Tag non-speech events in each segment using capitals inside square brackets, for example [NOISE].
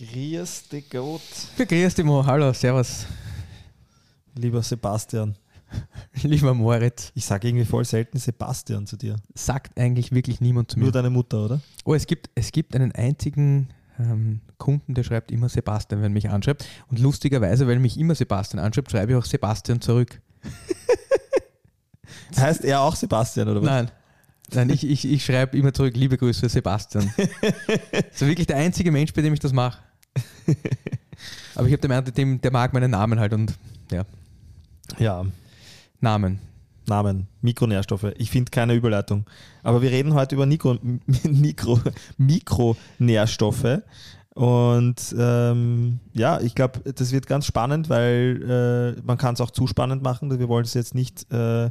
Grüß dich Gott. Grüß dich Mo, hallo, servus. Lieber Sebastian. [LAUGHS] Lieber Moritz. Ich sage irgendwie voll selten Sebastian zu dir. Sagt eigentlich wirklich niemand zu mir. Nur deine Mutter, oder? Oh, es gibt, es gibt einen einzigen ähm, Kunden, der schreibt immer Sebastian, wenn er mich anschreibt. Und lustigerweise, weil mich immer Sebastian anschreibt, schreibe ich auch Sebastian zurück. [LAUGHS] heißt er auch Sebastian, oder was? Nein. Nein, ich, ich, ich schreibe immer zurück, liebe Grüße, Sebastian. [LAUGHS] so wirklich der einzige Mensch, bei dem ich das mache. Aber ich habe den anderen, der mag meinen Namen halt und ja. Ja. Namen. Namen, Mikronährstoffe. Ich finde keine Überleitung. Aber wir reden heute über Mikro, [LAUGHS] Mikro, Mikronährstoffe. Und ähm, ja, ich glaube, das wird ganz spannend, weil äh, man kann es auch zu spannend machen. Wir wollen es jetzt nicht äh,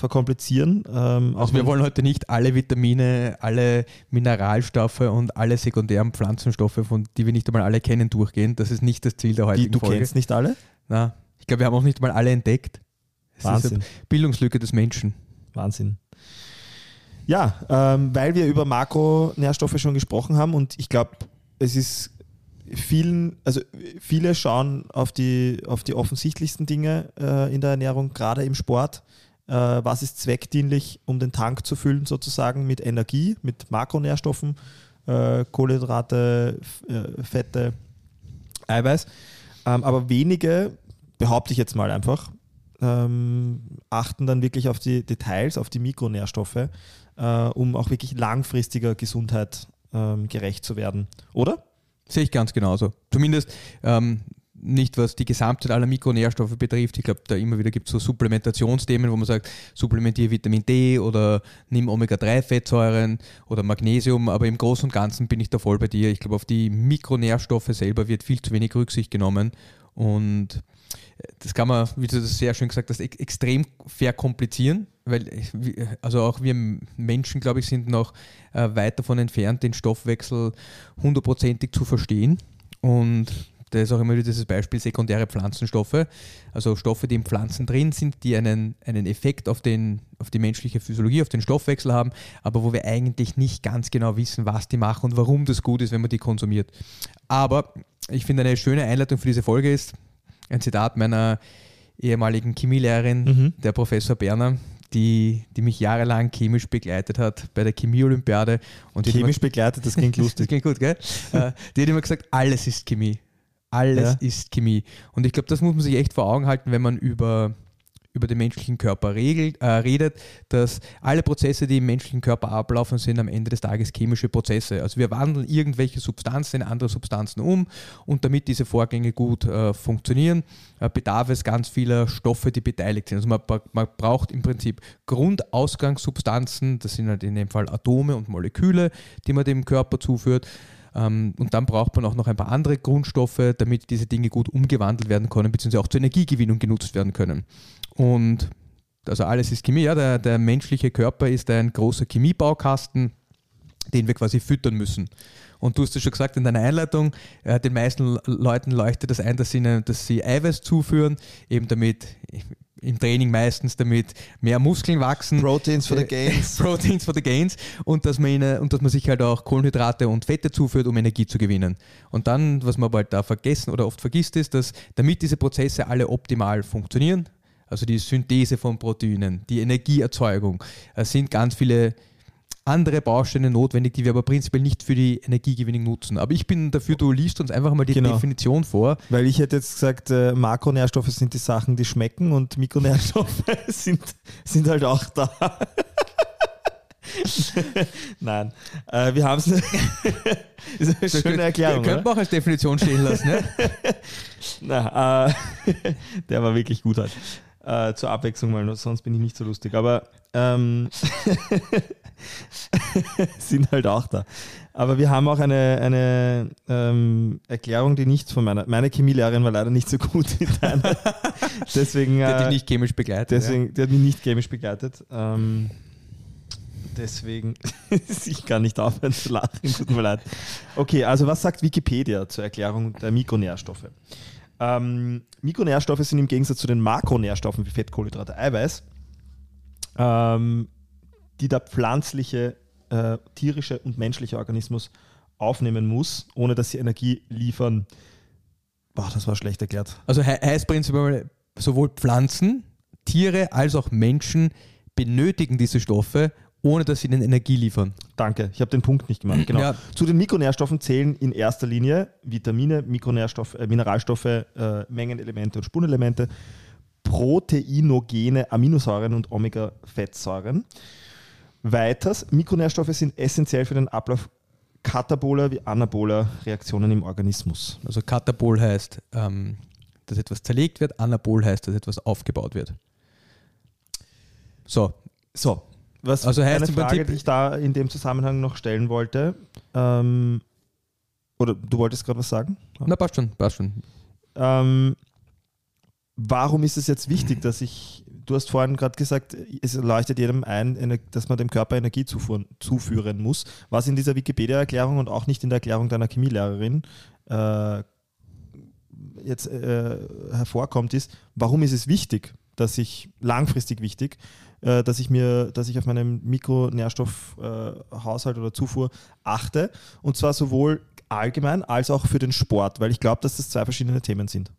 verkomplizieren. Ähm, also wir wollen heute nicht alle Vitamine, alle Mineralstoffe und alle sekundären Pflanzenstoffe, von die wir nicht einmal alle kennen, durchgehen. Das ist nicht das Ziel der heutigen die, du Folge. Du kennst nicht alle? Na, ich glaube, wir haben auch nicht mal alle entdeckt. Es Wahnsinn. Bildungslücke des Menschen. Wahnsinn. Ja, ähm, weil wir über Makronährstoffe schon gesprochen haben und ich glaube, es ist vielen, also viele schauen auf die, auf die offensichtlichsten Dinge äh, in der Ernährung, gerade im Sport. Äh, was ist zweckdienlich, um den Tank zu füllen, sozusagen mit Energie, mit Makronährstoffen, äh, Kohlenhydrate, äh, Fette, Eiweiß. Ähm, aber wenige, behaupte ich jetzt mal einfach, ähm, achten dann wirklich auf die Details, auf die Mikronährstoffe, äh, um auch wirklich langfristiger Gesundheit ähm, gerecht zu werden. Oder? Sehe ich ganz genauso. Zumindest ähm, nicht was die Gesamtheit aller Mikronährstoffe betrifft. Ich glaube, da immer wieder gibt es so Supplementationsthemen, wo man sagt, supplementiere Vitamin D oder nimm Omega-3-Fettsäuren oder Magnesium, aber im Großen und Ganzen bin ich da voll bei dir. Ich glaube, auf die Mikronährstoffe selber wird viel zu wenig Rücksicht genommen und das kann man, wie du das sehr schön gesagt hast, extrem verkomplizieren, weil also auch wir Menschen, glaube ich, sind noch äh, weit davon entfernt, den Stoffwechsel hundertprozentig zu verstehen. Und da ist auch immer wieder dieses Beispiel sekundäre Pflanzenstoffe, also Stoffe, die in Pflanzen drin sind, die einen, einen Effekt auf, den, auf die menschliche Physiologie, auf den Stoffwechsel haben, aber wo wir eigentlich nicht ganz genau wissen, was die machen und warum das gut ist, wenn man die konsumiert. Aber ich finde eine schöne Einleitung für diese Folge ist, ein Zitat meiner ehemaligen Chemielehrerin, mhm. der Professor Berner, die, die mich jahrelang chemisch begleitet hat bei der Chemie-Olympiade. chemisch immer, begleitet, das klingt [LAUGHS] lustig. das klingt gut, gell? [LAUGHS] Äh, die hat immer gesagt, alles ist Chemie. Alles ja. ist Chemie. Und ich glaube, das muss man sich echt vor Augen halten, wenn man über über den menschlichen Körper regelt, äh, redet, dass alle Prozesse, die im menschlichen Körper ablaufen, sind am Ende des Tages chemische Prozesse. Also wir wandeln irgendwelche Substanzen in andere Substanzen um und damit diese Vorgänge gut äh, funktionieren, äh, bedarf es ganz vieler Stoffe, die beteiligt sind. Also man, man braucht im Prinzip Grundausgangssubstanzen, das sind halt in dem Fall Atome und Moleküle, die man dem Körper zuführt. Ähm, und dann braucht man auch noch ein paar andere Grundstoffe, damit diese Dinge gut umgewandelt werden können, beziehungsweise auch zur Energiegewinnung genutzt werden können. Und also alles ist Chemie, ja, der, der menschliche Körper ist ein großer Chemiebaukasten, den wir quasi füttern müssen. Und du hast es schon gesagt in deiner Einleitung, äh, den meisten Leuten leuchtet das ein, dass sie, dass sie Eiweiß zuführen, eben damit im Training meistens, damit mehr Muskeln wachsen. Proteins for the Gains. [LAUGHS] Proteins for the Gains und dass, man ihnen, und dass man sich halt auch Kohlenhydrate und Fette zuführt, um Energie zu gewinnen. Und dann, was man halt da vergessen oder oft vergisst, ist, dass damit diese Prozesse alle optimal funktionieren, also die Synthese von Proteinen, die Energieerzeugung, sind ganz viele andere Bausteine notwendig, die wir aber prinzipiell nicht für die Energiegewinnung nutzen. Aber ich bin dafür, du liest uns einfach mal die genau. Definition vor. Weil ich hätte jetzt gesagt, äh, Makronährstoffe sind die Sachen, die schmecken und Mikronährstoffe [LAUGHS] sind, sind halt auch da. [LAUGHS] Nein, äh, wir haben es. [LAUGHS] ist eine schöne Erklärung. Könnte man auch als Definition stehen lassen, ne? Na, äh, der war wirklich gut halt. Äh, zur Abwechslung mal, sonst bin ich nicht so lustig. Aber ähm, [LAUGHS] sind halt auch da. Aber wir haben auch eine, eine ähm, Erklärung, die nicht von meiner, meine Chemielehrerin war leider nicht so gut wie deine. [LAUGHS] deswegen, die hat dich äh, nicht chemisch begleitet. Deswegen, ja. Die hat mich nicht chemisch begleitet. Ähm, deswegen, [LAUGHS] ich kann nicht aufhören zu lachen, tut mir leid. Okay, also was sagt Wikipedia zur Erklärung der Mikronährstoffe? Ähm, Mikronährstoffe sind im Gegensatz zu den Makronährstoffen wie Fett, Kohlenhydrate, Eiweiß ähm, die der pflanzliche, äh, tierische und menschliche Organismus aufnehmen muss, ohne dass sie Energie liefern. Boah, das war schlecht erklärt. Also he heißt prinzipiell, sowohl Pflanzen, Tiere als auch Menschen benötigen diese Stoffe, ohne dass sie ihnen Energie liefern. Danke, ich habe den Punkt nicht gemacht. Genau. Ja. Zu den Mikronährstoffen zählen in erster Linie Vitamine, Mikronährstoffe, äh, Mineralstoffe, äh, Mengenelemente und Spurenelemente, proteinogene Aminosäuren und Omega-Fettsäuren. Weiters, Mikronährstoffe sind essentiell für den Ablauf kataboler wie anaboler Reaktionen im Organismus. Also Katabol heißt, ähm, dass etwas zerlegt wird, Anabol heißt, dass etwas aufgebaut wird. So, So, was Also heißt eine Frage, die ich da in dem Zusammenhang noch stellen wollte, ähm, oder du wolltest gerade was sagen? na passt schon, passt schon. Ähm, warum ist es jetzt wichtig, dass ich, du hast vorhin gerade gesagt, es leuchtet jedem ein, dass man dem Körper Energie zufuhren, zuführen muss, was in dieser Wikipedia-Erklärung und auch nicht in der Erklärung deiner Chemielehrerin äh, jetzt äh, hervorkommt, ist, warum ist es wichtig, dass ich langfristig wichtig, äh, dass ich mir, dass ich auf meinen Mikronährstoffhaushalt oder Zufuhr achte und zwar sowohl allgemein als auch für den Sport, weil ich glaube, dass das zwei verschiedene Themen sind.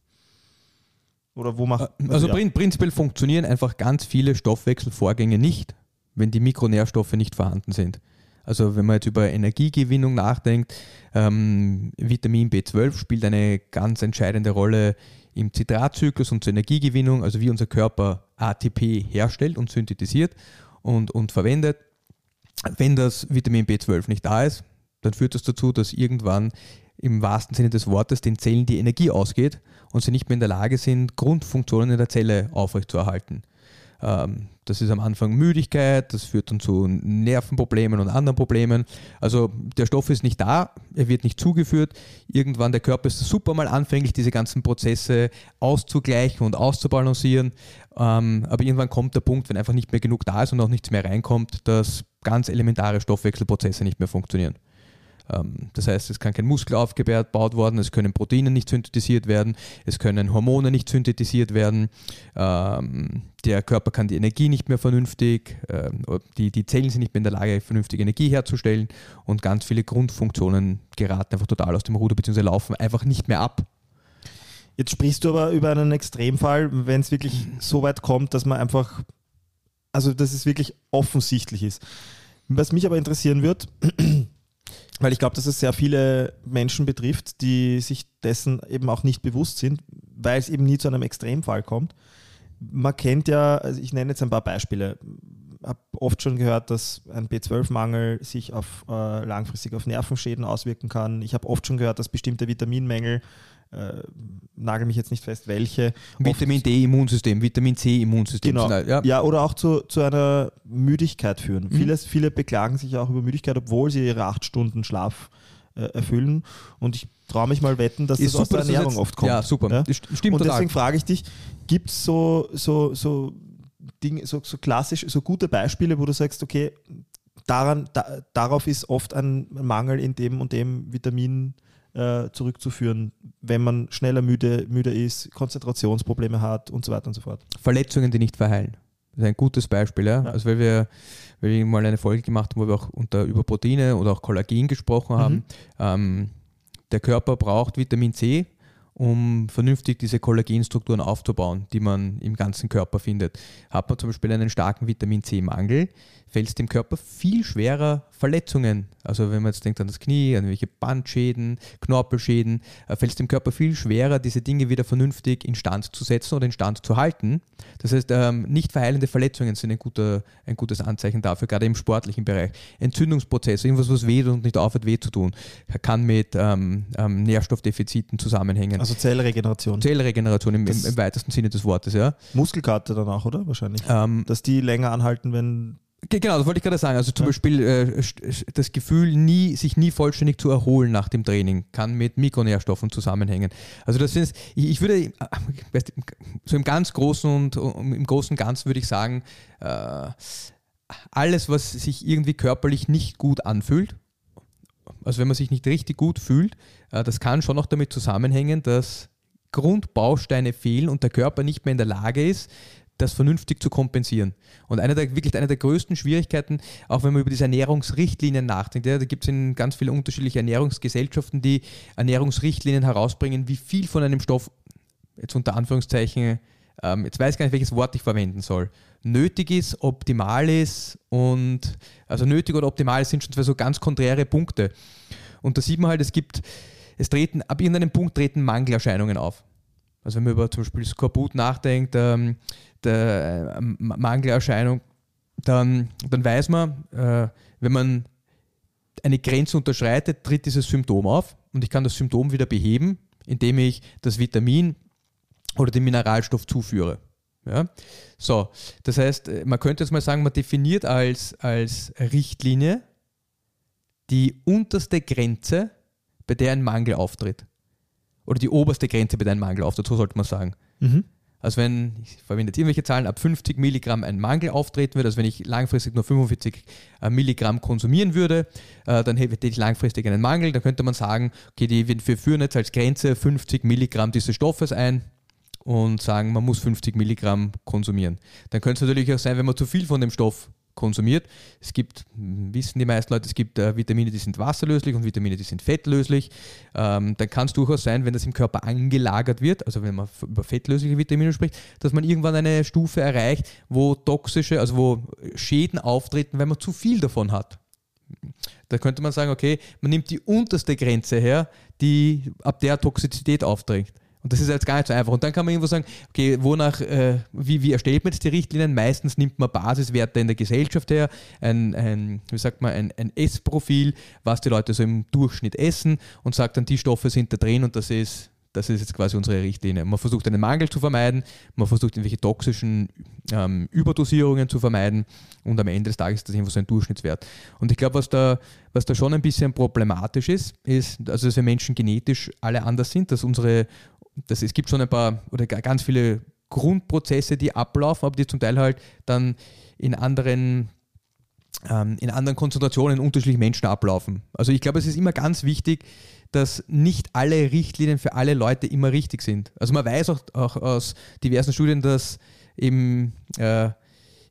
Oder wo macht Also ja. prin prinzipiell funktionieren einfach ganz viele Stoffwechselvorgänge nicht, wenn die Mikronährstoffe nicht vorhanden sind. Also wenn man jetzt über Energiegewinnung nachdenkt, ähm, Vitamin B12 spielt eine ganz entscheidende Rolle im Zitratzyklus und zur Energiegewinnung, also wie unser Körper ATP herstellt und synthetisiert und, und verwendet. Wenn das Vitamin B12 nicht da ist, dann führt das dazu, dass irgendwann im wahrsten Sinne des Wortes den Zellen die Energie ausgeht und sie nicht mehr in der Lage sind, Grundfunktionen in der Zelle aufrechtzuerhalten. Ähm, das ist am Anfang Müdigkeit, das führt dann zu Nervenproblemen und anderen Problemen. Also der Stoff ist nicht da, er wird nicht zugeführt. Irgendwann der Körper ist super mal anfänglich, diese ganzen Prozesse auszugleichen und auszubalancieren. Ähm, aber irgendwann kommt der Punkt, wenn einfach nicht mehr genug da ist und auch nichts mehr reinkommt, dass ganz elementare Stoffwechselprozesse nicht mehr funktionieren. Ähm, Das heißt, es kann kein Muskel aufgebaut worden, es können Proteine nicht synthetisiert werden, es können Hormone nicht synthetisiert werden, ähm, der Körper kann die Energie nicht mehr vernünftig, ähm, die, die Zellen sind nicht mehr in der Lage, vernünftige Energie herzustellen und ganz viele Grundfunktionen geraten einfach total aus dem Ruder bzw. laufen einfach nicht mehr ab. Jetzt sprichst du aber über einen Extremfall, wenn es wirklich so weit kommt, dass man einfach, also dass es wirklich offensichtlich ist. Was mich aber interessieren wird, [CLEARS THROAT] weil ich glaube, dass es sehr viele Menschen betrifft, die sich dessen eben auch nicht bewusst sind, weil es eben nie zu einem Extremfall kommt. Man kennt ja, also ich nenne jetzt ein paar Beispiele. Ich habe oft schon gehört, dass ein B12-Mangel sich auf, äh, langfristig auf Nervenschäden auswirken kann. Ich habe oft schon gehört, dass bestimmte Vitaminmängel, äh, nagel mich jetzt nicht fest, welche, Vitamin D Immunsystem, Vitamin C Immunsystem. Genau. Ja. Ja. oder auch zu, zu einer Müdigkeit führen. Mhm. Vieles, viele beklagen sich auch über Müdigkeit, obwohl sie ihre acht Stunden Schlaf äh, erfüllen. Und ich traue mich mal wetten, dass Ist das aus der Ernährung jetzt- oft kommt. Ja, super. Ja? Stimmt Und deswegen frage ich dich, gibt es so, so, so Dinge, so, so klassisch, so gute Beispiele, wo du sagst, okay, daran, da, darauf ist oft ein Mangel in dem und dem Vitamin äh, zurückzuführen, wenn man schneller müde, müde ist, Konzentrationsprobleme hat und so weiter und so fort. Verletzungen, die nicht verheilen. Das ist ein gutes Beispiel. Ja? Ja. Also weil wir, weil wir mal eine Folge gemacht haben, wo wir auch unter, über Proteine oder auch Kollagen gesprochen haben. Mhm. Ähm, der Körper braucht Vitamin C, um vernünftig diese Kollagenstrukturen aufzubauen, die man im ganzen Körper findet. Hat man zum Beispiel einen starken Vitamin C-Mangel, fällt es dem Körper viel schwerer, Verletzungen, also wenn man jetzt denkt an das Knie, an welche Bandschäden, Knorpelschäden, äh, fällt es dem Körper viel schwerer, diese Dinge wieder vernünftig instand zu setzen oder instand zu halten. Das heißt, ähm, nicht verheilende Verletzungen sind ein, guter, ein gutes Anzeichen dafür, gerade im sportlichen Bereich. Entzündungsprozesse, irgendwas, was weh tut und nicht aufhört, weh zu tun, kann mit ähm, ähm, Nährstoffdefiziten zusammenhängen. Also Zellregeneration. Zellregeneration im, im, im weitesten Sinne des Wortes, ja. Muskelkater dann auch, oder? Wahrscheinlich. Ähm, Dass die länger anhalten, wenn. Ge- Genau, das wollte ich gerade sagen. Also zum Ja. Beispiel äh, das Gefühl, nie, sich nie vollständig zu erholen nach dem Training, kann mit Mikronährstoffen zusammenhängen. Also das sind, ich, ich würde, äh, so im ganz Großen und um, im Großen und Ganzen würde ich sagen, äh, alles, was sich irgendwie körperlich nicht gut anfühlt, also wenn man sich nicht richtig gut fühlt, äh, das kann schon auch damit zusammenhängen, dass Grundbausteine fehlen und der Körper nicht mehr in der Lage ist, das vernünftig zu kompensieren. Und eine der, wirklich eine der größten Schwierigkeiten, auch wenn man über diese Ernährungsrichtlinien nachdenkt, ja, da gibt es ganz viele unterschiedliche Ernährungsgesellschaften, die Ernährungsrichtlinien herausbringen, wie viel von einem Stoff, jetzt unter Anführungszeichen, ähm, jetzt weiß ich gar nicht, welches Wort ich verwenden soll, nötig ist, optimal ist und also nötig oder optimal sind schon zwei so ganz konträre Punkte. Und da sieht man halt, es gibt, es treten, ab irgendeinem Punkt treten Mangelerscheinungen auf. Also wenn man über zum Beispiel Skorbut nachdenkt, ähm, der äh, Mangelerscheinung, dann, dann weiß man, äh, wenn man eine Grenze unterschreitet, tritt dieses Symptom auf und ich kann das Symptom wieder beheben, indem ich das Vitamin oder den Mineralstoff zuführe. Ja? So, das heißt, äh, man könnte jetzt mal sagen, man definiert als, als Richtlinie die unterste Grenze, bei der ein Mangel auftritt. Oder die oberste Grenze, bei der ein Mangel auftritt, so sollte man sagen. Mhm. Also wenn, ich verwende jetzt irgendwelche Zahlen, ab 50 Milligramm ein Mangel auftreten würde, also wenn ich langfristig nur 45 äh, Milligramm konsumieren würde, äh, dann hätte ich langfristig einen Mangel, dann könnte man sagen, okay, die, wir führen jetzt als Grenze 50 Milligramm dieses Stoffes ein, und sagen, man muss 50 Milligramm konsumieren. Dann könnte es natürlich auch sein, wenn man zu viel von dem Stoff konsumiert. Es gibt, wissen die meisten Leute, es gibt äh, Vitamine, die sind wasserlöslich und Vitamine, die sind fettlöslich. Ähm, dann kann es durchaus sein, wenn das im Körper angelagert wird, also wenn man über fettlösliche Vitamine spricht, dass man irgendwann eine Stufe erreicht, wo toxische, also wo Schäden auftreten, wenn man zu viel davon hat. Da könnte man sagen, okay, man nimmt die unterste Grenze her, die ab der Toxizität auftritt. Und das ist jetzt gar nicht so einfach. Und dann kann man irgendwo sagen, okay, wonach, äh, wie, wie erstellt man jetzt die Richtlinien? Meistens nimmt man Basiswerte in der Gesellschaft her, ein, ein wie sagt man, ein, ein Essprofil, was die Leute so im Durchschnitt essen und sagt dann, die Stoffe sind da drin und das ist das ist jetzt quasi unsere Richtlinie. Man versucht einen Mangel zu vermeiden, man versucht irgendwelche toxischen ähm, Überdosierungen zu vermeiden und am Ende des Tages ist das irgendwo so ein Durchschnittswert. Und ich glaube, was da, was da schon ein bisschen problematisch ist, ist, also dass wir Menschen genetisch alle anders sind, dass unsere, dass es gibt schon ein paar oder ganz viele Grundprozesse, die ablaufen, aber die zum Teil halt dann in anderen ähm, in anderen Konzentrationen unterschiedlich Menschen ablaufen. Also ich glaube, es ist immer ganz wichtig, dass nicht alle Richtlinien für alle Leute immer richtig sind. Also man weiß auch, auch aus diversen Studien, dass eben, äh,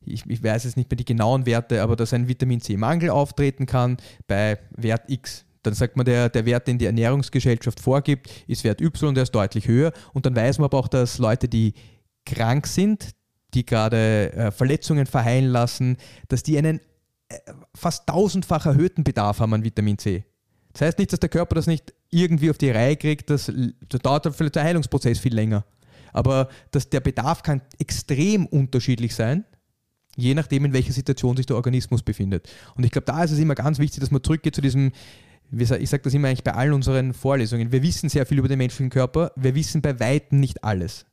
ich, ich, weiß jetzt nicht mehr die genauen Werte, aber dass ein Vitamin C-Mangel auftreten kann bei Wert X. Dann sagt man, der, der Wert, den die Ernährungsgesellschaft vorgibt, ist Wert Y, der ist deutlich höher. Und dann weiß man aber auch, dass Leute, die krank sind, die gerade äh, Verletzungen verheilen lassen, dass die einen äh, fast tausendfach erhöhten Bedarf haben an Vitamin C. Das heißt nicht, dass der Körper das nicht irgendwie auf die Reihe kriegt, das, das dauert vielleicht der Heilungsprozess viel länger. Aber dass der Bedarf kann extrem unterschiedlich sein, je nachdem, in welcher Situation sich der Organismus befindet. Und ich glaube, da ist es immer ganz wichtig, dass man zurückgeht zu diesem, ich sage das immer eigentlich bei allen unseren Vorlesungen, wir wissen sehr viel über den menschlichen Körper, wir wissen bei Weitem nicht alles.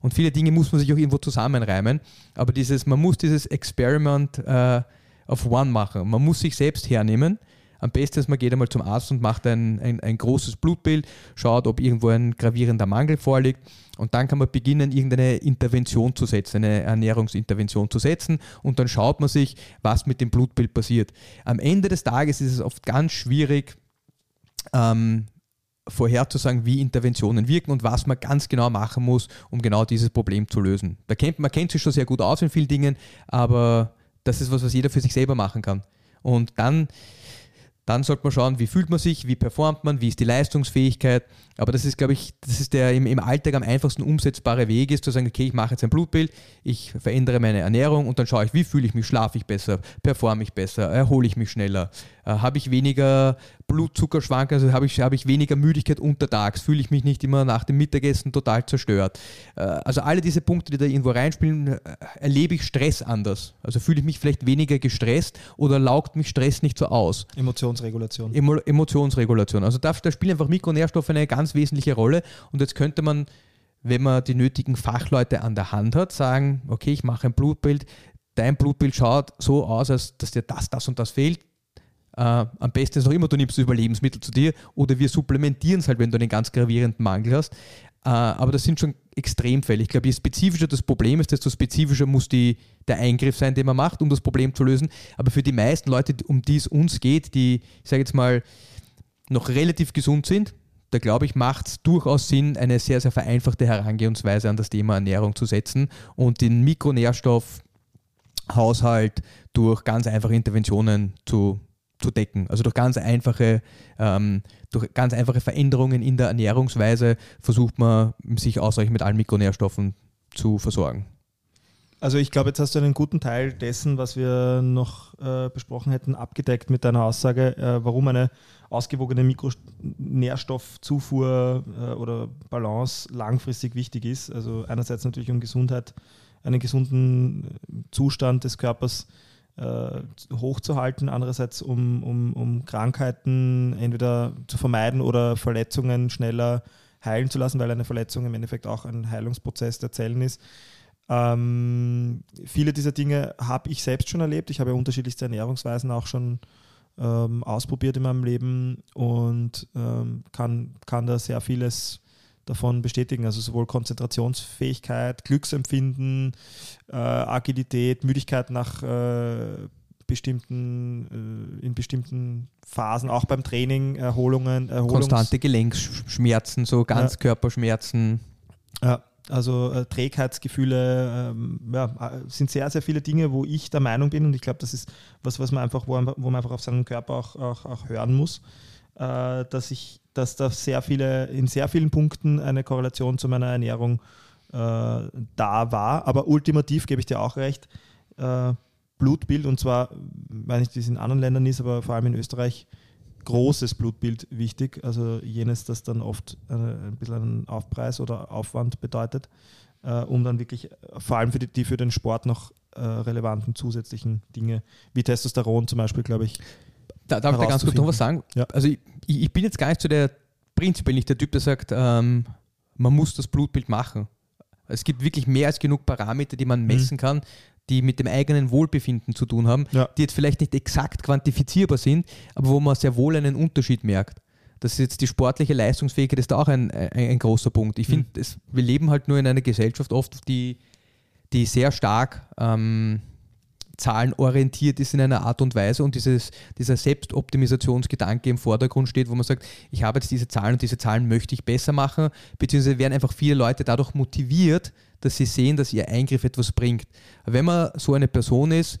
Und viele Dinge muss man sich auch irgendwo zusammenreimen, aber dieses, man muss dieses Experiment äh, of One machen. Man muss sich selbst hernehmen am besten ist, man geht einmal zum Arzt und macht ein, ein, ein großes Blutbild, schaut, ob irgendwo ein gravierender Mangel vorliegt und dann kann man beginnen, irgendeine Intervention zu setzen, eine Ernährungsintervention zu setzen und dann schaut man sich, was mit dem Blutbild passiert. Am Ende des Tages ist es oft ganz schwierig, ähm, vorherzusagen, wie Interventionen wirken und was man ganz genau machen muss, um genau dieses Problem zu lösen. Man kennt, man kennt sich schon sehr gut aus in vielen Dingen, aber das ist was, was jeder für sich selber machen kann. Und dann dann sollte man schauen, wie fühlt man sich, wie performt man, wie ist die Leistungsfähigkeit. Aber das ist, glaube ich, das ist der im, im Alltag am einfachsten umsetzbare Weg, ist zu sagen, okay, ich mache jetzt ein Blutbild, ich verändere meine Ernährung und dann schaue ich, wie fühle ich mich, schlafe ich besser, performe ich besser, erhole ich mich schneller, äh, habe ich weniger Blutzuckerschwankungen, also habe ich, habe ich weniger Müdigkeit untertags, fühle ich mich nicht immer nach dem Mittagessen total zerstört. Äh, also alle diese Punkte, die da irgendwo reinspielen, äh, erlebe ich Stress anders. Also fühle ich mich vielleicht weniger gestresst oder laugt mich Stress nicht so aus. Emotionsregulation. Emo Emotionsregulation. Also da, da spielen einfach Mikronährstoffe eine ganz wesentliche Rolle und jetzt könnte man wenn man die nötigen Fachleute an der Hand hat, sagen, okay, ich mache ein Blutbild, dein Blutbild schaut so aus, als dass dir das, das und das fehlt, Uh, am besten ist noch immer, du nimmst Überlebensmittel zu dir oder wir supplementieren es halt, wenn du einen ganz gravierenden Mangel hast. Uh, aber das sind schon Extremfälle. Ich glaube, je spezifischer das Problem ist, desto spezifischer muss die, der Eingriff sein, den man macht, um das Problem zu lösen. Aber für die meisten Leute, um die es uns geht, die, ich sage jetzt mal, noch relativ gesund sind, da glaube ich, macht es durchaus Sinn, eine sehr, sehr vereinfachte Herangehensweise an das Thema Ernährung zu setzen und den Mikronährstoffhaushalt durch ganz einfache Interventionen zu, zu decken. Also durch ganz einfache, ähm, durch ganz einfache Veränderungen in der Ernährungsweise versucht man, sich ausreichend mit allen Mikronährstoffen zu versorgen. Also ich glaube, jetzt hast du einen guten Teil dessen, was wir noch äh, besprochen hätten, abgedeckt mit deiner Aussage, äh, warum eine ausgewogene Mikronährstoffzufuhr äh, oder Balance langfristig wichtig ist. Also einerseits natürlich um Gesundheit, einen gesunden Zustand des Körpers äh, hochzuhalten, andererseits um, um, um Krankheiten entweder zu vermeiden oder Verletzungen schneller heilen zu lassen, weil eine Verletzung im Endeffekt auch ein Heilungsprozess der Zellen ist. Ähm, viele dieser Dinge habe ich selbst schon erlebt. Ich habe ja unterschiedlichste Ernährungsweisen auch schon ähm, ausprobiert in meinem Leben und ähm, kann, kann da sehr vieles davon bestätigen. Also sowohl Konzentrationsfähigkeit, Glücksempfinden, äh, Agilität, Müdigkeit nach äh, bestimmten, äh, in bestimmten Phasen, auch beim Training, Erholungen. Erholungs Konstante Gelenkschmerzen, so Ganzkörperschmerzen. Ja. Also äh, Trägheitsgefühle ähm, ja, äh, sind sehr, sehr viele Dinge, wo ich der Meinung bin und ich glaube, das ist was, was man einfach, wo, wo man einfach auf seinen Körper auch, auch, auch hören muss, äh, dass ich, dass da sehr viele, in sehr vielen Punkten eine Korrelation zu meiner Ernährung äh, da war. Aber ultimativ gebe ich dir auch recht, äh, Blutbild und zwar, weiß wie es in anderen Ländern ist, aber vor allem in Österreich großes Blutbild wichtig, also jenes, das dann oft äh, ein bisschen einen Aufpreis oder Aufwand bedeutet, äh, um dann wirklich vor allem für die, die für den Sport noch äh, relevanten zusätzlichen Dinge, wie Testosteron zum Beispiel, glaube ich. Da, darf ich da ganz kurz noch was sagen? Ja. Also ich, ich, bin jetzt gar nicht so der, prinzipiell nicht der Typ, der sagt, ähm, man muss das Blutbild machen. Es gibt wirklich mehr als genug Parameter, die man mhm. messen mhm. kann, die mit dem eigenen Wohlbefinden zu tun haben, ja. die jetzt vielleicht nicht exakt quantifizierbar sind, aber wo man sehr wohl einen Unterschied merkt. Das ist jetzt die sportliche Leistungsfähigkeit ist da auch ein, ein, ein großer Punkt. Ich finde, mhm. wir leben halt nur in einer Gesellschaft oft, die, die sehr stark ähm, zahlenorientiert ist in einer Art und Weise und dieses, dieser Selbstoptimisationsgedanke im Vordergrund steht, wo man sagt, ich habe jetzt diese Zahlen und diese Zahlen möchte ich besser machen, beziehungsweise werden einfach viele Leute dadurch motiviert, dass sie sehen, dass ihr Eingriff etwas bringt. Wenn man so eine Person ist,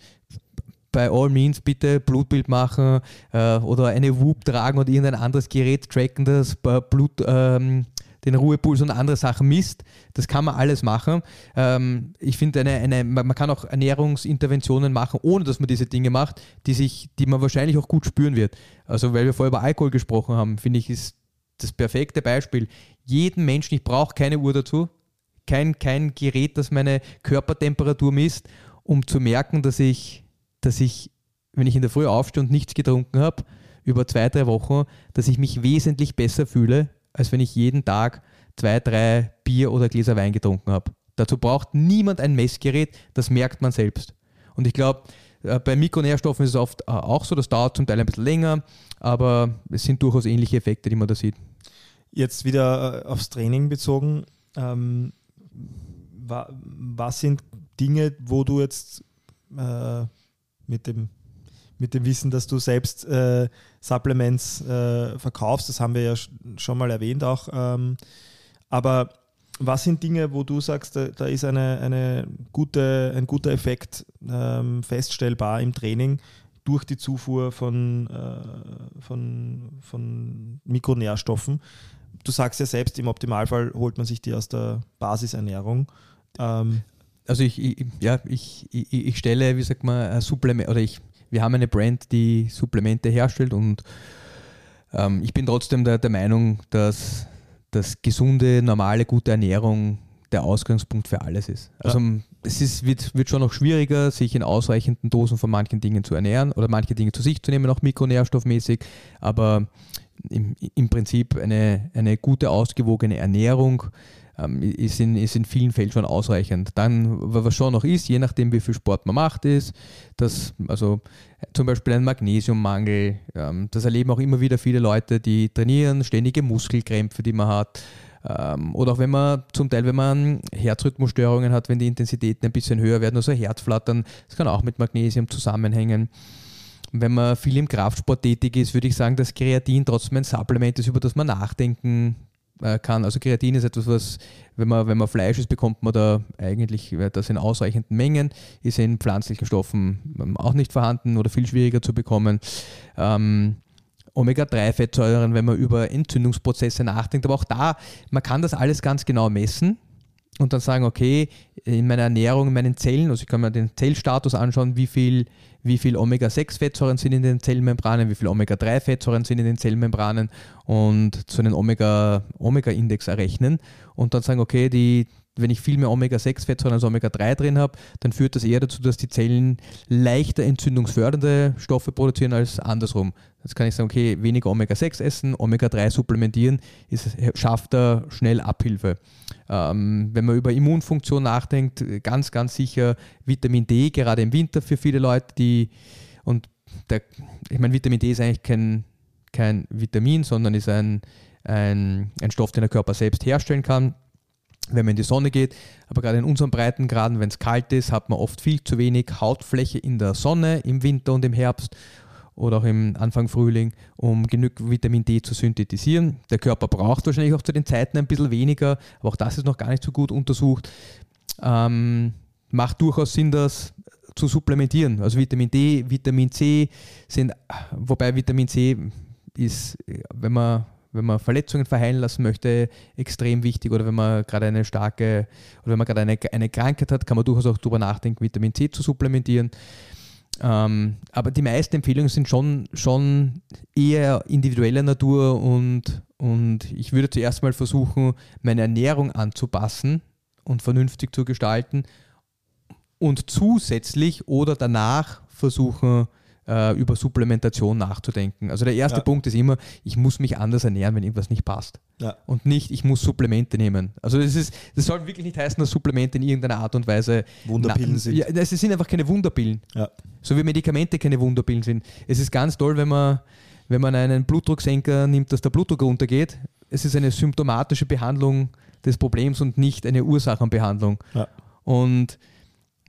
bei all means bitte Blutbild machen äh, oder eine Whoop tragen oder irgendein anderes Gerät tracken, das Blut, ähm, den Ruhepuls und andere Sachen misst. Das kann man alles machen. Ähm, ich finde, eine, eine, man kann auch Ernährungsinterventionen machen, ohne dass man diese Dinge macht, die, sich, die man wahrscheinlich auch gut spüren wird. Also, weil wir vorher über Alkohol gesprochen haben, finde ich, ist das perfekte Beispiel. Jeden Menschen, ich brauche keine Uhr dazu, kein, kein Gerät, das meine Körpertemperatur misst, um zu merken, dass ich, dass ich, wenn ich in der Früh aufstehe und nichts getrunken habe, über zwei, drei Wochen, dass ich mich wesentlich besser fühle, als wenn ich jeden Tag zwei, drei Bier oder Gläser Wein getrunken habe. Dazu braucht niemand ein Messgerät, das merkt man selbst. Und ich glaube, äh, bei Mikronährstoffen ist es oft äh, auch so, das dauert zum Teil ein bisschen länger, aber es sind durchaus ähnliche Effekte, die man da sieht. Jetzt wieder äh, aufs Training bezogen. Ähm, was sind Dinge, wo du jetzt äh, mit, dem, mit dem Wissen, dass du selbst äh, Supplements äh, verkaufst, das haben wir ja schon mal erwähnt auch, ähm, aber was sind Dinge, wo du sagst, da, da ist eine, eine gute, ein guter Effekt ähm, feststellbar im Training durch die Zufuhr von, äh, von, von Mikronährstoffen? Du sagst ja selbst, im Optimalfall holt man sich die aus der Basisernährung. Ähm, also ich, ich, ja, ich, ich, ich stelle, wie sagt man, Supplement, oder ich, wir haben eine Brand, die Supplemente herstellt und ähm, ich bin trotzdem der, der Meinung, dass, dass gesunde, normale, gute Ernährung der Ausgangspunkt für alles ist. Also ja. es ist, wird, wird schon noch schwieriger, sich in ausreichenden Dosen von manchen Dingen zu ernähren oder manche Dinge zu sich zu nehmen, auch mikronährstoffmäßig, aber im, im Prinzip eine, eine gute, ausgewogene Ernährung ähm, ist, in, ist in vielen Fällen schon ausreichend. Dann, was schon noch ist, je nachdem wie viel Sport man macht, ist, dass also zum Beispiel ein Magnesiummangel, ähm, das erleben auch immer wieder viele Leute, die trainieren, ständige Muskelkrämpfe, die man hat. Ähm, oder auch wenn man zum Teil, wenn man Herzrhythmusstörungen hat, wenn die Intensitäten ein bisschen höher werden, also Herzflattern, das kann auch mit Magnesium zusammenhängen wenn man viel im Kraftsport tätig ist, würde ich sagen, dass Kreatin trotzdem ein Supplement ist, über das man nachdenken äh, kann. Also Kreatin ist etwas, was, wenn man, wenn man Fleisch ist, bekommt man da eigentlich äh, das in ausreichenden Mengen, ist in pflanzlichen Stoffen ähm, auch nicht vorhanden oder viel schwieriger zu bekommen. Ähm, Omega-3-Fettsäuren, wenn man über Entzündungsprozesse nachdenkt. Aber auch da, man kann das alles ganz genau messen und dann sagen, okay, in meiner Ernährung, in meinen Zellen, also ich kann mir den Zellstatus anschauen, wie viel, wie viel Omega-6-Fettsäuren sind in den Zellmembranen, wie viel Omega-3-Fettsäuren sind in den Zellmembranen und so einen Omega-Index errechnen und dann sagen, okay, die, wenn ich viel mehr Omega-6-Fettsäuren als Omega-3 drin habe, dann führt das eher dazu, dass die Zellen leichter entzündungsfördernde Stoffe produzieren als andersrum. Jetzt kann ich sagen, okay, weniger Omega-6 essen, Omega-3 supplementieren, ist, schafft da schnell Abhilfe. Ähm, wenn man über Immunfunktion nachdenkt, ganz, ganz sicher Vitamin D, gerade im Winter für viele Leute, die, und der, ich meine, Vitamin D ist eigentlich kein, kein Vitamin, sondern ist ein, ein, ein Stoff, den der Körper selbst herstellen kann wenn man in die Sonne geht. Aber gerade in unseren Breitengraden, wenn es kalt ist, hat man oft viel zu wenig Hautfläche in der Sonne im Winter und im Herbst oder auch im Anfang Frühling, um genug Vitamin D zu synthetisieren. Der Körper braucht wahrscheinlich auch zu den Zeiten ein bisschen weniger, aber auch das ist noch gar nicht so gut untersucht. Ähm, macht durchaus Sinn, das zu supplementieren. Also Vitamin D, Vitamin C sind, wobei Vitamin C ist, wenn man wenn man Verletzungen verheilen lassen möchte, extrem wichtig. Oder wenn man gerade eine starke, oder wenn man gerade eine, eine Krankheit hat, kann man durchaus auch darüber nachdenken, Vitamin C zu supplementieren. Ähm, aber die meisten Empfehlungen sind schon, schon eher individueller Natur und, und ich würde zuerst mal versuchen, meine Ernährung anzupassen und vernünftig zu gestalten und zusätzlich oder danach versuchen, äh, über Supplementation nachzudenken. Also der erste ja. Punkt ist immer, ich muss mich anders ernähren, wenn irgendwas nicht passt. Ja. Und nicht, ich muss Supplemente nehmen. Also das, ist, das soll wirklich nicht heißen, dass Supplemente in irgendeiner Art und Weise Wunderpillen sind. Ja, es sind einfach keine Wunderpillen. Ja. So wie Medikamente keine Wunderpillen sind. Es ist ganz toll, wenn man, wenn man einen Blutdrucksenker nimmt, dass der Blutdruck runtergeht. Es ist eine symptomatische Behandlung des Problems und nicht eine Ursachenbehandlung. Ja. Und